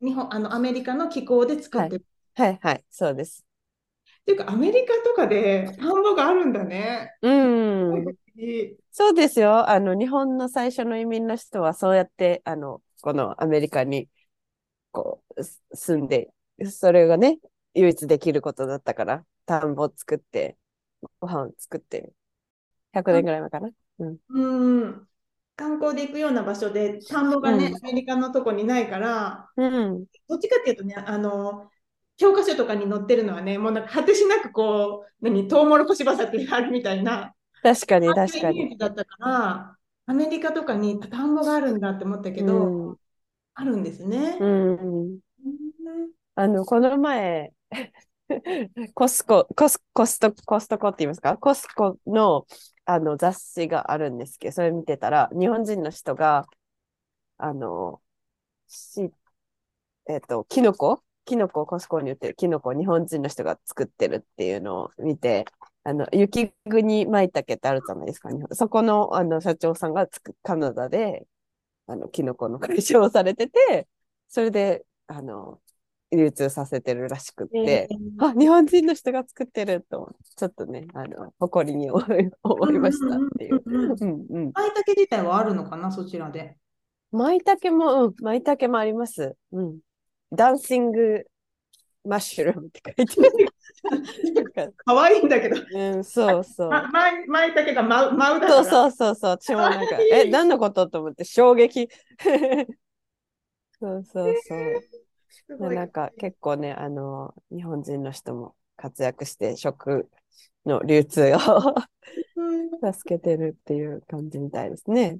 う。日本、あの、アメリカの気候で作ってる。はいはい、そうです。っていうか、アメリカとかで田んぼがあるんだね。うん、いいそうですよ。あの、日本の最初の移民の人はそうやって、あの、このアメリカに、こう、す住んで、それがね、唯一できることだったから、田んぼ作って、ご飯を作って、100年ぐらい前かな？うん。観光で行くような場所で田んぼがね、うんアメリカのとこにないから、うん、どっちかっていうとね、あの、教科書とかに載ってるのはね、もうなんか果てしなくこう、何、トウモロコシ畑があるみたいな、確かに確かに。ジだったから、アメリカとかに田んぼがあるんだって思ったけど、うんあるんですね。うん、うんあの、この前、[LAUGHS] コスコ、コス、コスト、コストコって言いますか？コスコの、あの雑誌があるんですけど、それ見てたら、日本人の人が、あの、し、えっと、キノコ？キノコをコスコに売ってるキノコを日本人の人が作ってるっていうのを見て、あの、雪国舞茸ってあるじゃないですか、日本そこの、あの、社長さんがつくカナダで、あの、キノコの会社をされてて、それで、あの、流通させてるらしくって、あ、日本人の人が作ってるとちょっとね、あの、誇りに思いましたっていう。舞茸自体はあるのかな、そちらで？舞茸も、うん、舞茸もあります。うん。ダンシングマッシュルームって書いてある。[LAUGHS] 可愛いんだけど、うん、そうそう。ま、舞舞茸が舞う、舞うだ。そうそうそうそう。私もなんか、え、何のこと？と思って衝撃。そうそうそう。すごいなんか結構ね、あの、日本人の人も活躍して食の流通をうん助けてるっていう感じみたいですね。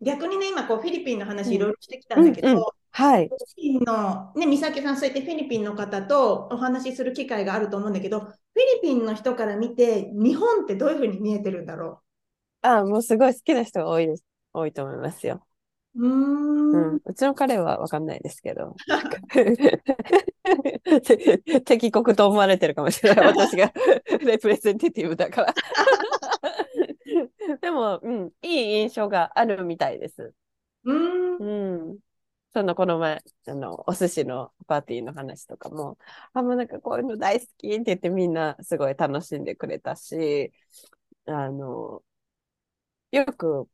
逆にね、今こうフィリピンの話いろいろしてきたんだけど、はい。フィリピンの、ね、美咲さん、そうやってフィリピンの方とお話しする機会があると思うんだけど、フィリピンの人から見て、日本ってどういうふうに見えてるんだろあ、もうすごい好きな人が多いです。多いと思いますよ。う。うーうんん。。うちの彼はわかんないですけど。[LAUGHS] [LAUGHS] 敵国と思われてるかもしれない。私が [LAUGHS] レプレゼンティティブだから。でも、うん、いい印象があるみたいです。うーん。うん。その、この前、あの、お寿司のパーティーの話とかも、あ、もうなんかこういうの大好きって言ってみんなすごい楽しんでくれたし、あの、よく、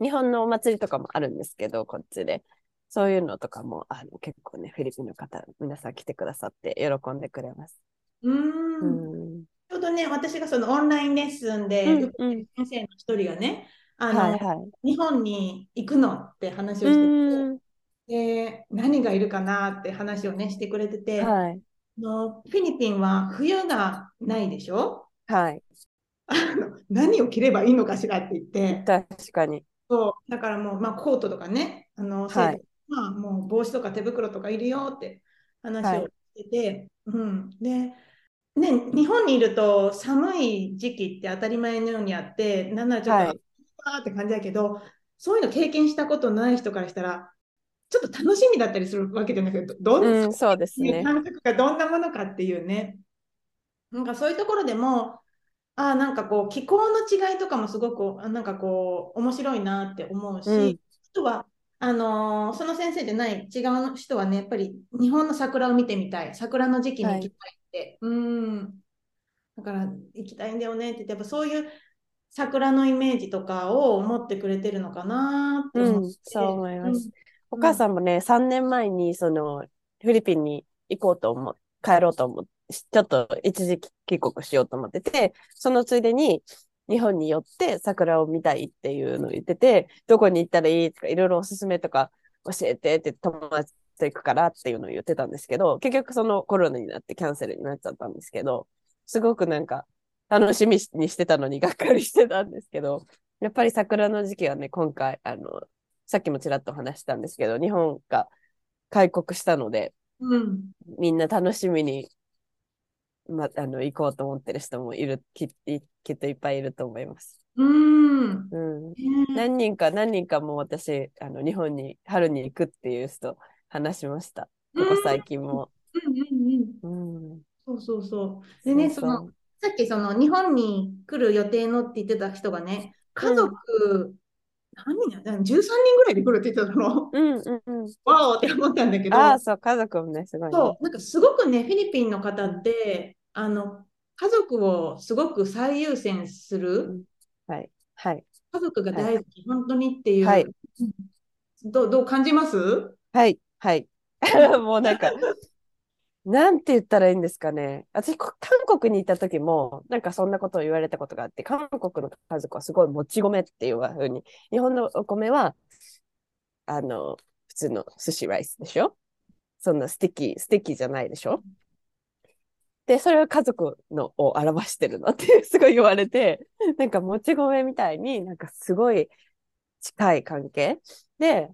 日本のお祭りとかもあるんですけど、こっちで。そういうのとかも、あの、結構ね、フィリピンの方、皆さん来てくださって喜んでくれます。うんん。ちょうどね、私がそのオンラインレッスンでうん受けてる先生の一人がね、あの、はいはい。日本に行くのって話うをしてん。て、で、何がいるかなって話をね、してくれてて、はい。あのフィリピンは冬がないでしょ？はい。あの何を着ればいいのかしらって言って、確かに。そうだからもう、まあ、コートとかね、あの、はいまあ、もう帽子とか手袋とかいるよって話をしてて、うん。で、ね、日本にいると寒い時期って当たり前のようにあって、なんならちょっと、はいーって感じだけど、そういうの経験したことない人からしたら、ちょっと楽しみだったりするわけじゃなくて、どんな、うん、そうですね。感覚がどんなものかっていうね。なんかそういうところでも、あなんかこう気候の違いとかもすごくなんかこう面白いなって思うし、うん、あとはあのー、その先生じゃない違う人はねやっぱり日本の桜を見てみたい。桜の時期に行きたいって、はい、うん。だから行きたいんだよねって言ってやっぱそういう桜のイメージとかを持ってくれてるのかなって思って、うん、そう思います、うん、お母さんもね3年前にそのフィリピンに行こうと思っ帰ろうと思って。ちょっと一時帰国しようと思ってて、そのついでに日本に寄って桜を見たいっていうのを言ってて、どこに行ったらいいとか、いろいろおすすめとか教えてって友達と行くからっていうのを言ってたんですけど、結局そのコロナになってキャンセルになっちゃったんですけど、すごくなんか楽しみにしてたのにがっかりしてたんですけど、やっぱり桜の時期はね、今回、あの、さっきもちらっと話したんですけど、日本が開国したので、うん、みんな楽しみにま、あの行こうと思ってる人もいるききっといっぱいいると思います。うん、うん、何人か何人かも私あの日本に春に行くっていう人話しました。ここ最近も。うんうんうん、そうそうそう。でねそのさっきその日本に来る予定のって言ってた人がね家族、うん何人13人ぐらいで来るって言ってたの。うんうんうん。わおって思ったんだけど。ああ、そう、家族もね、すごい、ね、そう、なんかすごくね、フィリピンの方って、あの家族をすごく最優先する、はいはい、家族が大好き、はい、本当にっていう、はい、どうどう感じます？はいはい。[LAUGHS] もうなんかなんて言ったらいいんですかね。私、韓国にいた時も、なんかそんなことを言われたことがあって、韓国の家族はすごいもち米っていうふうに、日本のお米は、あの、普通の寿司ライスでしょ？そんなステキ、ステキじゃないでしょ？で、それは家族のを表してるのって [LAUGHS] すごい言われて、なんかもち米みたいになんかすごい近い関係で、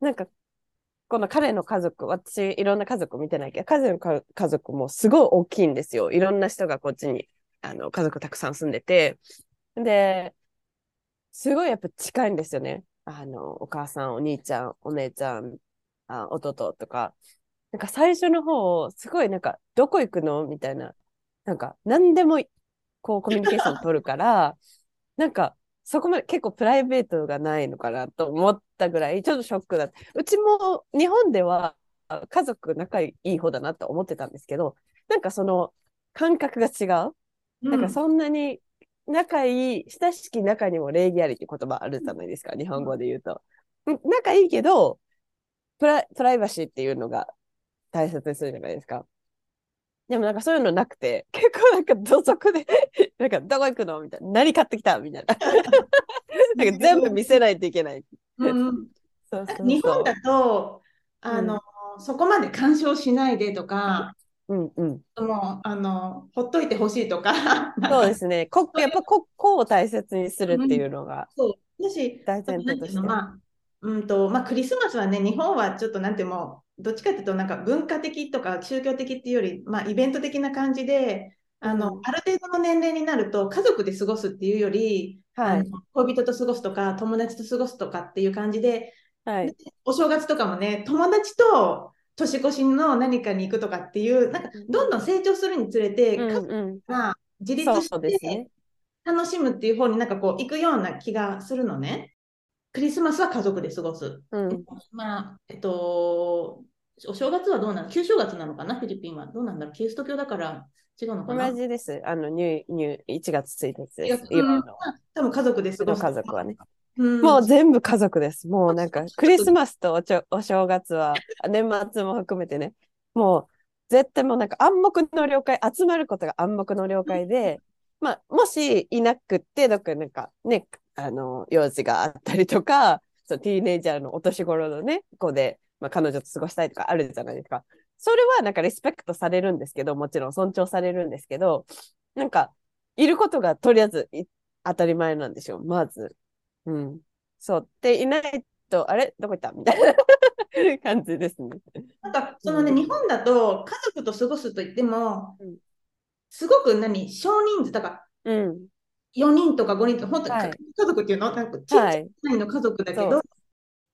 なんかこの彼の家族、私いろんな家族見てないけど、彼の家族もすごい大きいんですよ。いろんな人がこっちにあの家族たくさん住んでて。で、すごいやっぱ近いんですよね。あの、お母さん、お兄ちゃん、お姉ちゃん、あ弟とか。なんか最初の方、すごいなんか、どこ行くの？みたいな、なんか、何でも、こう、コミュニケーション取るから、なんか、そこまで結構プライベートがないのかなと思ったぐらい、ちょっとショックだった。うちも日本では家族仲いい方だなと思ってたんですけど、なんかその感覚が違う。うん、なんかそんなに仲いい、親しき中にも礼儀ありって言葉あるじゃないですか、日本語で言うと。仲いいけど、プラプライバシーっていうのが大切にするじゃないですか。でもなんかそういうのなくて、[LAUGHS] 結構なんか土足で [LAUGHS] なんかどこ行くのみたいな。何買ってきたみたいな。[LAUGHS] なんか全部見せないといけない。日本だと、あの、うん、そこまで干渉しないでとか、うんうん、もうあのほっといてほしいとかそうですねこやっぱここを大切にするっていうのが、うん、そうだし大前提として。まあうんとまあ、クリスマスはね日本はちょっとなんてもどっちかっていうとなんか文化的とか宗教的っていうより、まあ、イベント的な感じであの、うん、ある程度の年齢になると家族で過ごすっていうより、はい、恋人と過ごすとか友達と過ごすとかっていう感じで、はい、お正月とかもね友達と年越しの何かに行くとかっていうなんかどんどん成長するにつれて、家族が自立して楽しむっていう方になんかこう行くような気がするのね。クリスマスは家族で過ごす。うん、まあ、えっと、お正月はどうなの？旧正月なのかな？フィリピンは。どうなんだろう？キリスト教だから違うのかな？同じです。あの、入、入、1月1日です。今の。多分家族です。の家族はね。もう全部家族です。もうなんか、クリスマスとおちょお正月は、[LAUGHS] 年末も含めてね、もう絶対もうなんか暗黙の了解、集まることが暗黙の了解で、まあ、もしいなくって、どっかなんかね、あの、用事があったりとか、[LAUGHS] そうティーネイジャーのお年頃のね、子で、まあ、彼女と過ごしたいとかあるじゃないですか。それはなんかリスペクトされるんですけど、もちろん尊重されるんですけど、なんか、いることがとりあえず当たり前なんでしょう、まず。うん。そう。で、いないと、あれ？どこ行った？みたいな感じですね。なんか、そのね、うん、日本だと家族と過ごすと言っても、うん、すごく何、少人数、だから、うん4人とか5人とか、本当にはい家族っていうのなんかちっちゃはいいの家族だけど、そう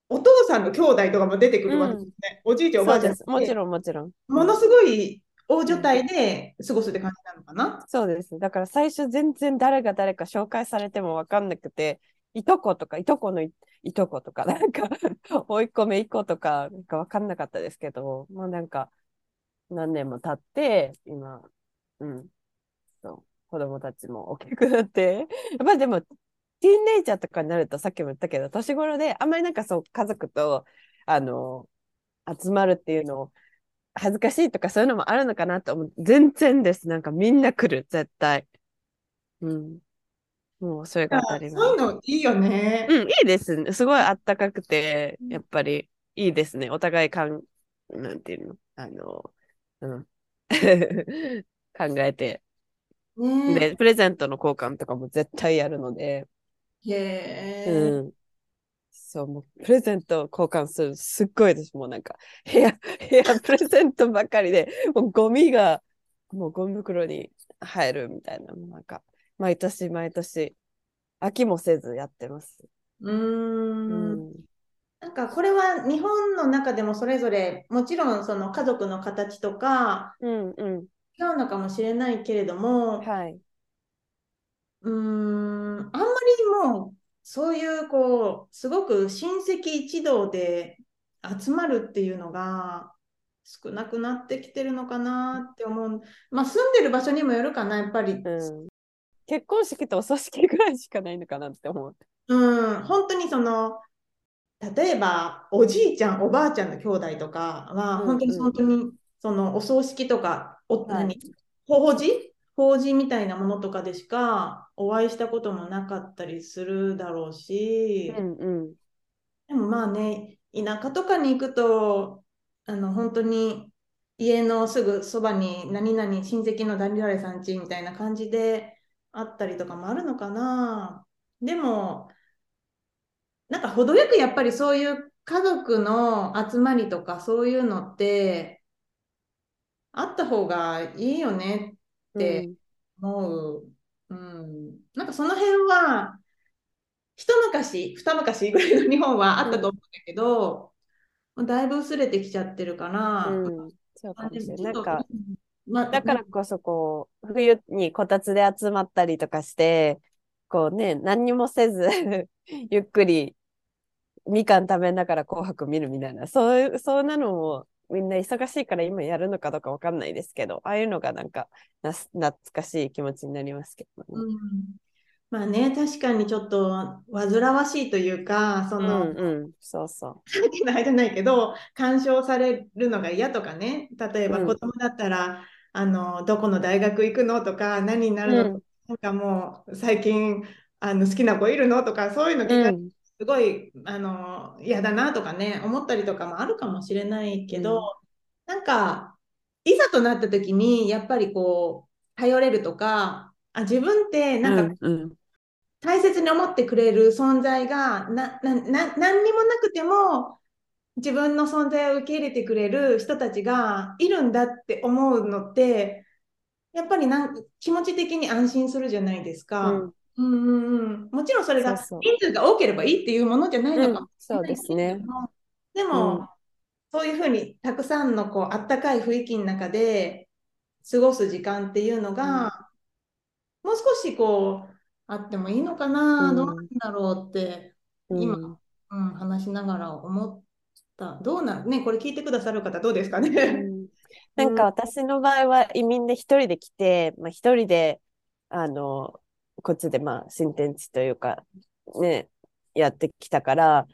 お父さんの兄弟とかも出てくるわけですね。おじいちゃん、おばあちゃん。もちん。ろん、もちろん。ものすごい大所帯で過ごすって感じなのかな？そうです。だから最初全然誰が誰か紹介されても分かんなくて、いとことか、いとこのいいとこ [LAUGHS] とか、なんか、おいっ子めいっ子とか、なんか分かんなかったですけど、まあなんか、何年も経って、今、うん、子供たちも大きくなって、やっぱりでも、ティーンネイジャーとかになると、さっきも言ったけど、年頃で、あんまりなんかそう、家族と、あの、集まるっていうのを、恥ずかしいとかそういうのもあるのかなと思う。全然です。なんかみんな来る、絶対。うん。もうそれが当たり前。そういうのいいよね。うん、いいですね。すごいあったかくて、やっぱりいいですね。お互いかん、なんていうの？あの、うん。[LAUGHS] 考えて。ねで、プレゼントの交換とかも絶対やるので、へえ。うん。そう、もうプレゼント交換する、すっごいです。もうなんか、部屋、[LAUGHS] 部屋プレゼントばかりで、もうゴミが、もうゴミ袋に入るみたいな、もうなんか、毎年毎年、飽きもせずやってます。うー。うんん。なんかこれは日本の中でもそれぞれもちろんその家族の形とかうん、うん。違うのかもしれないけれども、はい。うーん、あんまりもうそういうこうすごく親戚一同で集まるっていうのが少なくなってきてるのかなって思う。まあ住んでる場所にもよるかな、やっぱり。うん。結婚式とお葬式ぐらいしかないのかなって思う。うん、本当にその、例えばおじいちゃん、おばあちゃんの兄弟とかは、うん本当にうん本当にそのお葬式とか、お、はい何、法事？法事みたいなものとかでしかお会いしたこともなかったりするだろうし、うん、うん。でもまあね、田舎とかに行くと、あの本当に家のすぐそばに何々親戚の誰々さん家みたいな感じであったりとかもあるのかな。でも、なんか程よくやっぱりそういう家族の集まりとかそういうのってあった方がいいよねって思う。うん。なんかその辺は、一昔、二昔ぐらいの日本はあったと思うんだけど、もうだいぶ薄れてきちゃってるから、うん、うん。そうかもしれない。なんか、まだからこそこう、冬にこたつで集まったりとかして、こうね、何にもせず、[LAUGHS] ゆっくりみかん食べながら紅白見るみたいな、そういう、そんなのもみんな忙しいから今やるのかどうかわかんないですけど、ああいうのがなんかな懐かしい気持ちになりますけどね。うん。まあね、確かにちょっと煩わしいというか、その、うんうん、そうそさっきの間ないけど、干渉されるのが嫌とかね、例えばうん。子供だったら、あの、どこの大学行くのとか、何になるのとか、うん。なんかもう最近あの好きな子いるのとか、そういうのう。聞かれてうん、すごいあの嫌だなとかね、思ったりとかもあるかもしれないけど、うん。なんか、いざとなった時に、やっぱりこう、頼れるとか、あ、自分ってなんかうん、うん、大切に思ってくれる存在がな、な、な、何にもなくても、自分の存在を受け入れてくれる人たちがいるんだって思うのって、やっぱりなん気持ち的に安心するじゃないですか。うん、うんうんうん、もちろんそれが人数が多ければいいっていうものじゃないのかもしれそうないですね。でも、うん。そういうふうにたくさんのこうあったかい雰囲気の中で過ごす時間っていうのが、もう少しこうあってもいいのかな、うん。どうなんだろうって今うん。うん、話しながら思った。どうなんね、これ聞いてくださる方どうですかうね。ん。なんか私の場合は移民で一人で来て、まあ、一人で、あの、こっちでまあ新天地というか、ね、やってきたから、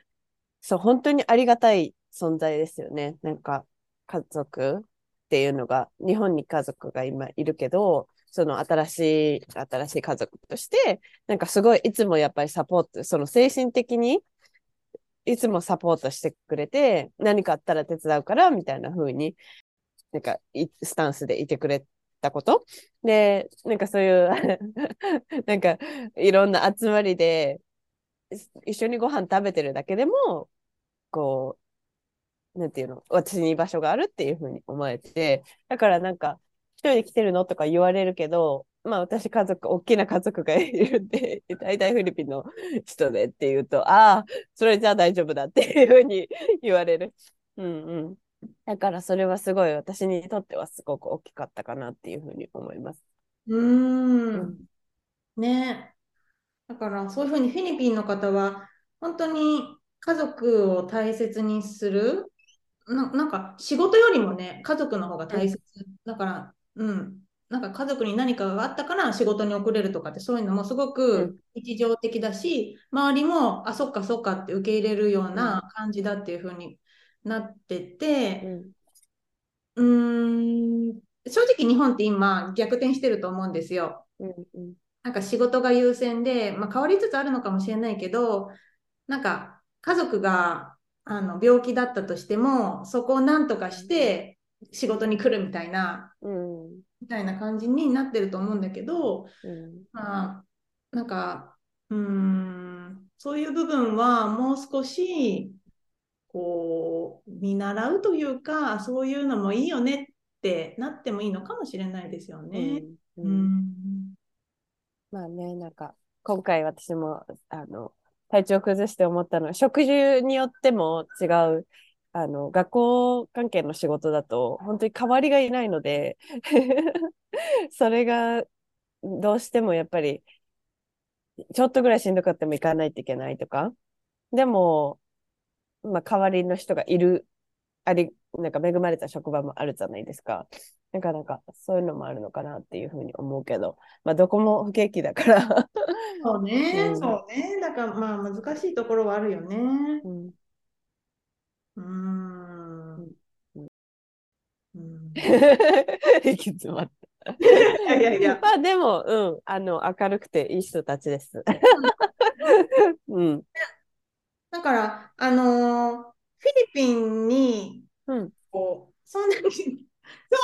そう、本当にありがたい存在ですよね。なんか家族っていうのが、日本に家族が今いるけど、その新しい、新しい家族として、なんかすごいいつもやっぱりサポート、その精神的にいつもサポートしてくれて、何かあったら手伝うから、みたいな風に、なんか、スタンスでいてくれたこと？で、なんかそういう、[LAUGHS] なんか、いろんな集まりで、一緒にご飯食べてるだけでも、こう、なんていうの、私に居場所があるっていう風に思えて、だからなんか、一人で来てるの？とか言われるけど、まあ私家族、大きな家族がいるんで、大体フィリピンの人でっていうと、ああ、それじゃあ大丈夫だっていうふうに言われる。うんうん。だからそれはすごい私にとってはすごく大きかったかなっていうふうに思います。うーん。ね。だからそういうふうにフィリピンの方は本当に家族を大切にするななんか仕事よりもね家族の方が大切、だからうんなんか家族に何かがあったから仕事に遅れるとかってそういうのもすごく日常的だし、周りもあそっかそっかって受け入れるような感じだっていう風になってて、うん、ん、正直日本って今逆転してると思うんですよ。うんうん、なんか仕事が優先で、まあ、変わりつつあるのかもしれないけど、なんか家族があの病気だったとしても、そこをなんとかして仕事に来るみたいな、うん、みたいな感じになってると思うんだけど、うん、まあ、なんか、うん、そういう部分はもう少しこう見習うというかそういうのもいいよねってなってもいいのかもしれないですよね。うん、うん、まあねなんか今回私もあの体調崩して思ったのは食事によっても違うあの学校関係の仕事だと本当に代わりがいないので [LAUGHS] それがどうしてもやっぱりちょっとぐらいしんどかっても行かないといけないとか。でもまあ、代わりの人がいる、あり、なんか恵まれた職場もあるじゃないですか。なかなかそういうのもあるのかなっていうふうに思うけど、まあ、どこも不景気だからそうね、[LAUGHS] うん、そうね。だからまあ難しいところはあるよね。うん。うん。うん、行き詰まった。[LAUGHS] いやいやいや。[LAUGHS] まあでも、うん、あの、明るくていい人たちです。うん。だから、あのー、フィリピンに、うん、こう、そんなに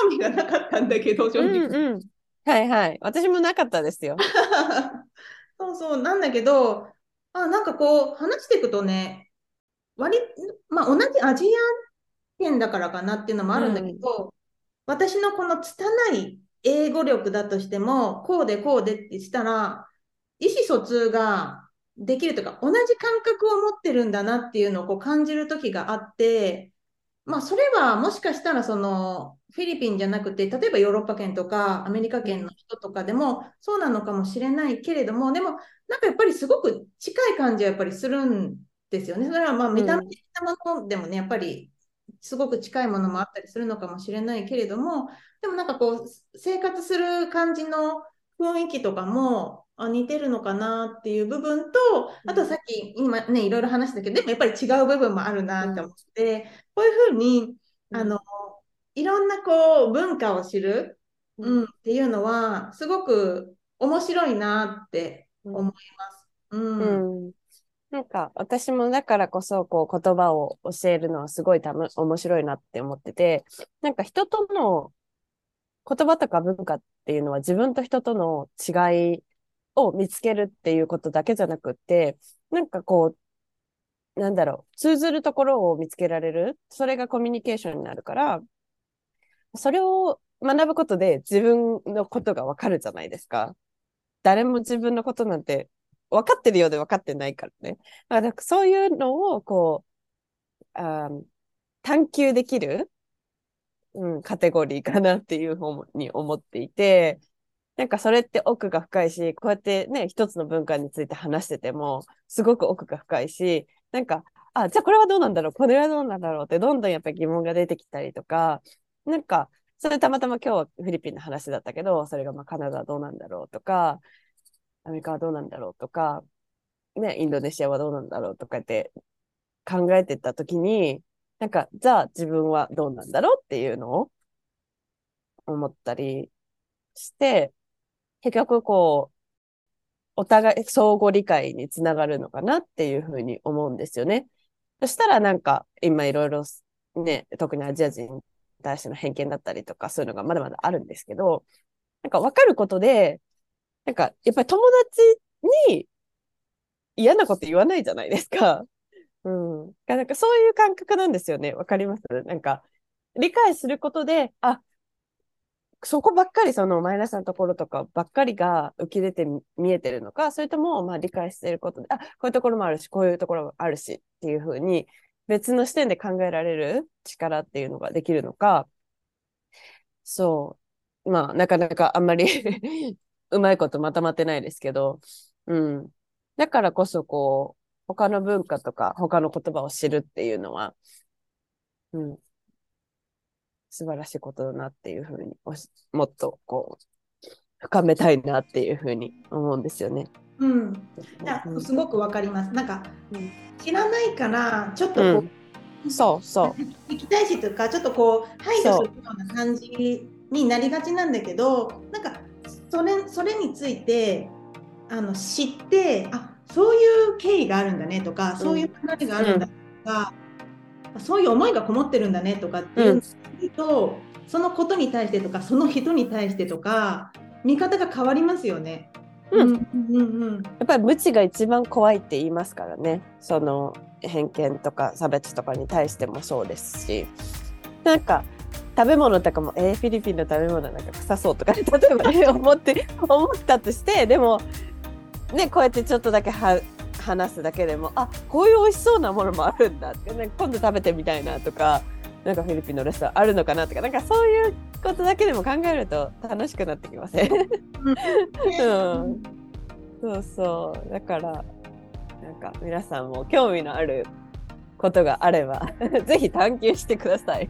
興味がなかったんだけど、正直。うんうん、はいはい。私もなかったですよ。[LAUGHS] そうそう、なんだけど、あ、なんかこう、話していくとね、割、まあ、同じアジア圏だからかなっていうのもあるんだけど、うん、私のこの拙い英語力だとしても、こうでこうでってしたら、意思疎通ができるとか、同じ感覚を持ってるんだなっていうのをこう感じる時があって、まあ、それはもしかしたらそのフィリピンじゃなくて、例えばヨーロッパ圏とかアメリカ圏の人とかでもそうなのかもしれないけれども、でもなんかやっぱりすごく近い感じはやっぱりするんですよね。それはまあ見た目的なものでもね、やっぱりすごく近いものもあったりするのかもしれないけれども、でもなんかこう生活する感じの雰囲気とかもあ似てるのかな？っていう部分と、あとさっき今ね、いろいろ話したけど、でもやっぱり違う部分もあるなって思って、こういうふうに、あの、いろんなこう文化を知る、うん、っていうのは、すごく面白いなって思います。うん。うん、なんか私もだからこそこう言葉を教えるのはすごいたの面白いなって思ってて、なんか人との言葉とか文化っていうのは自分と人との違いを見つけるっていうことだけじゃなくて、なんかこう、なんだろう、通ずるところを見つけられる。それがコミュニケーションになるから、それを学ぶことで自分のことがわかるじゃないですか。誰も自分のことなんて分かってるようで分かってないからね。だからそういうのをこう、あ探求できる、うん、カテゴリーかなっていうふうに思っていて、なんかそれって奥が深いし、こうやってね、一つの文化について話してても、すごく奥が深いし、なんか、あ、じゃあこれはどうなんだろう、これはどうなんだろうって、どんどんやっぱり疑問が出てきたりとか、なんか、それたまたま今日はフィリピンの話だったけど、それがまあカナダはどうなんだろうとか、アメリカはどうなんだろうとか、ね、インドネシアはどうなんだろうとかって考えてたときに、なんか、じゃあ自分はどうなんだろうっていうのを思ったりして、結局こう、お互い相互理解につながるのかなっていうふうに思うんですよね。そしたらなんか今いろいろね、特にアジア人に対しての偏見だったりとかそういうのがまだまだあるんですけど、なんか分かることで、なんかやっぱり友達に嫌なこと言わないじゃないですか。うん。なんかそういう感覚なんですよね。わかります？なんか理解することで、あ、そこばっかりそのマイナスなところとかばっかりが浮き出て見えてるのか、それともまあ理解していることで、あ、こういうところもあるし、こういうところもあるしっていうふうに別の視点で考えられる力っていうのができるのか、そう。まあ、なかなかあんまり [LAUGHS] うまいことまとまってないですけど、うん。だからこそ、こう、他の文化とか他の言葉を知るっていうのは、うん、素晴らしいことだなっていうふうに、もっとこう、深めたいなっていうふうに思うんですよね。うん、いやすごくわかります。なんか、知らないからちょっとこう、うん、そうそう行きたいしとかちょっとこう配慮するような感じになりがちなんだけどなんかそれそれについてあの知ってあそういう経緯があるんだねとか、そういう流れがあるんだとか、うん、そういう思いがこもってるんだねとかっていうと、うん、そのことに対してとかその人に対してとか見方が変わりますよね。うん、うんうんやっぱり無知が一番怖いって言いますからね。その偏見とか差別とかに対してもそうですし。なんか食べ物とかもえー、フィリピンの食べ物なんか臭そうとか、ね、例えばね思って思ったとしてでもねこうやってちょっとだけは話すだけでもあこういう美味しそうなものもあるんだって、ね、今度食べてみたいなとかなんかフィリピンのレストランあるのかなとかなんかそういうことだけでも考えると楽しくなってきません、うん、[LAUGHS] そうそう。だからなんか皆さんも興味のあることがあれば [LAUGHS] ぜひ探求してください。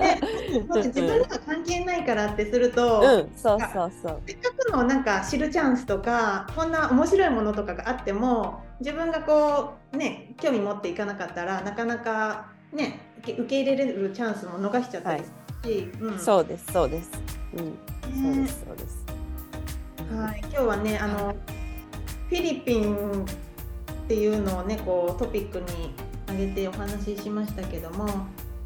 ね、[LAUGHS] 自分には関係ないからってすると、うん、そうそうそう。せっかくのなんか知るチャンスとかこんな面白いものとかがあっても自分がこうね興味持っていかなかったらなかなかね受け入れれるチャンスも逃しちゃったりし、はい。うん、そうですそうです、うん、そうですそうです。はい、今日はねあのフィリピンっていうのをねこうトピックに挙げてお話ししましたけども、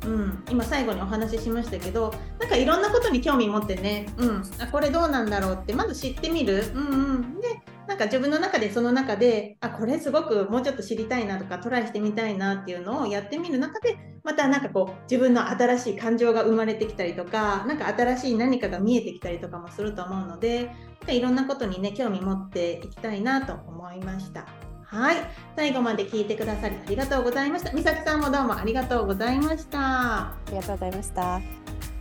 うん、今最後にお話ししましたけどなんかいろんなことに興味持ってね、うん、あこれどうなんだろうってまず知ってみる、うんうん、でなんか自分の中でその中であこれすごくもうちょっと知りたいなとかトライしてみたいなっていうのをやってみる中でまたなんかこう自分の新しい感情が生まれてきたりとか何か新しい何かが見えてきたりとかもすると思うのでいろんなことにね興味持っていきたいなと思いました。はい、最後まで聞いてくださりありがとうございました。美咲さんもどうもありがとうございました。ありがとうございました。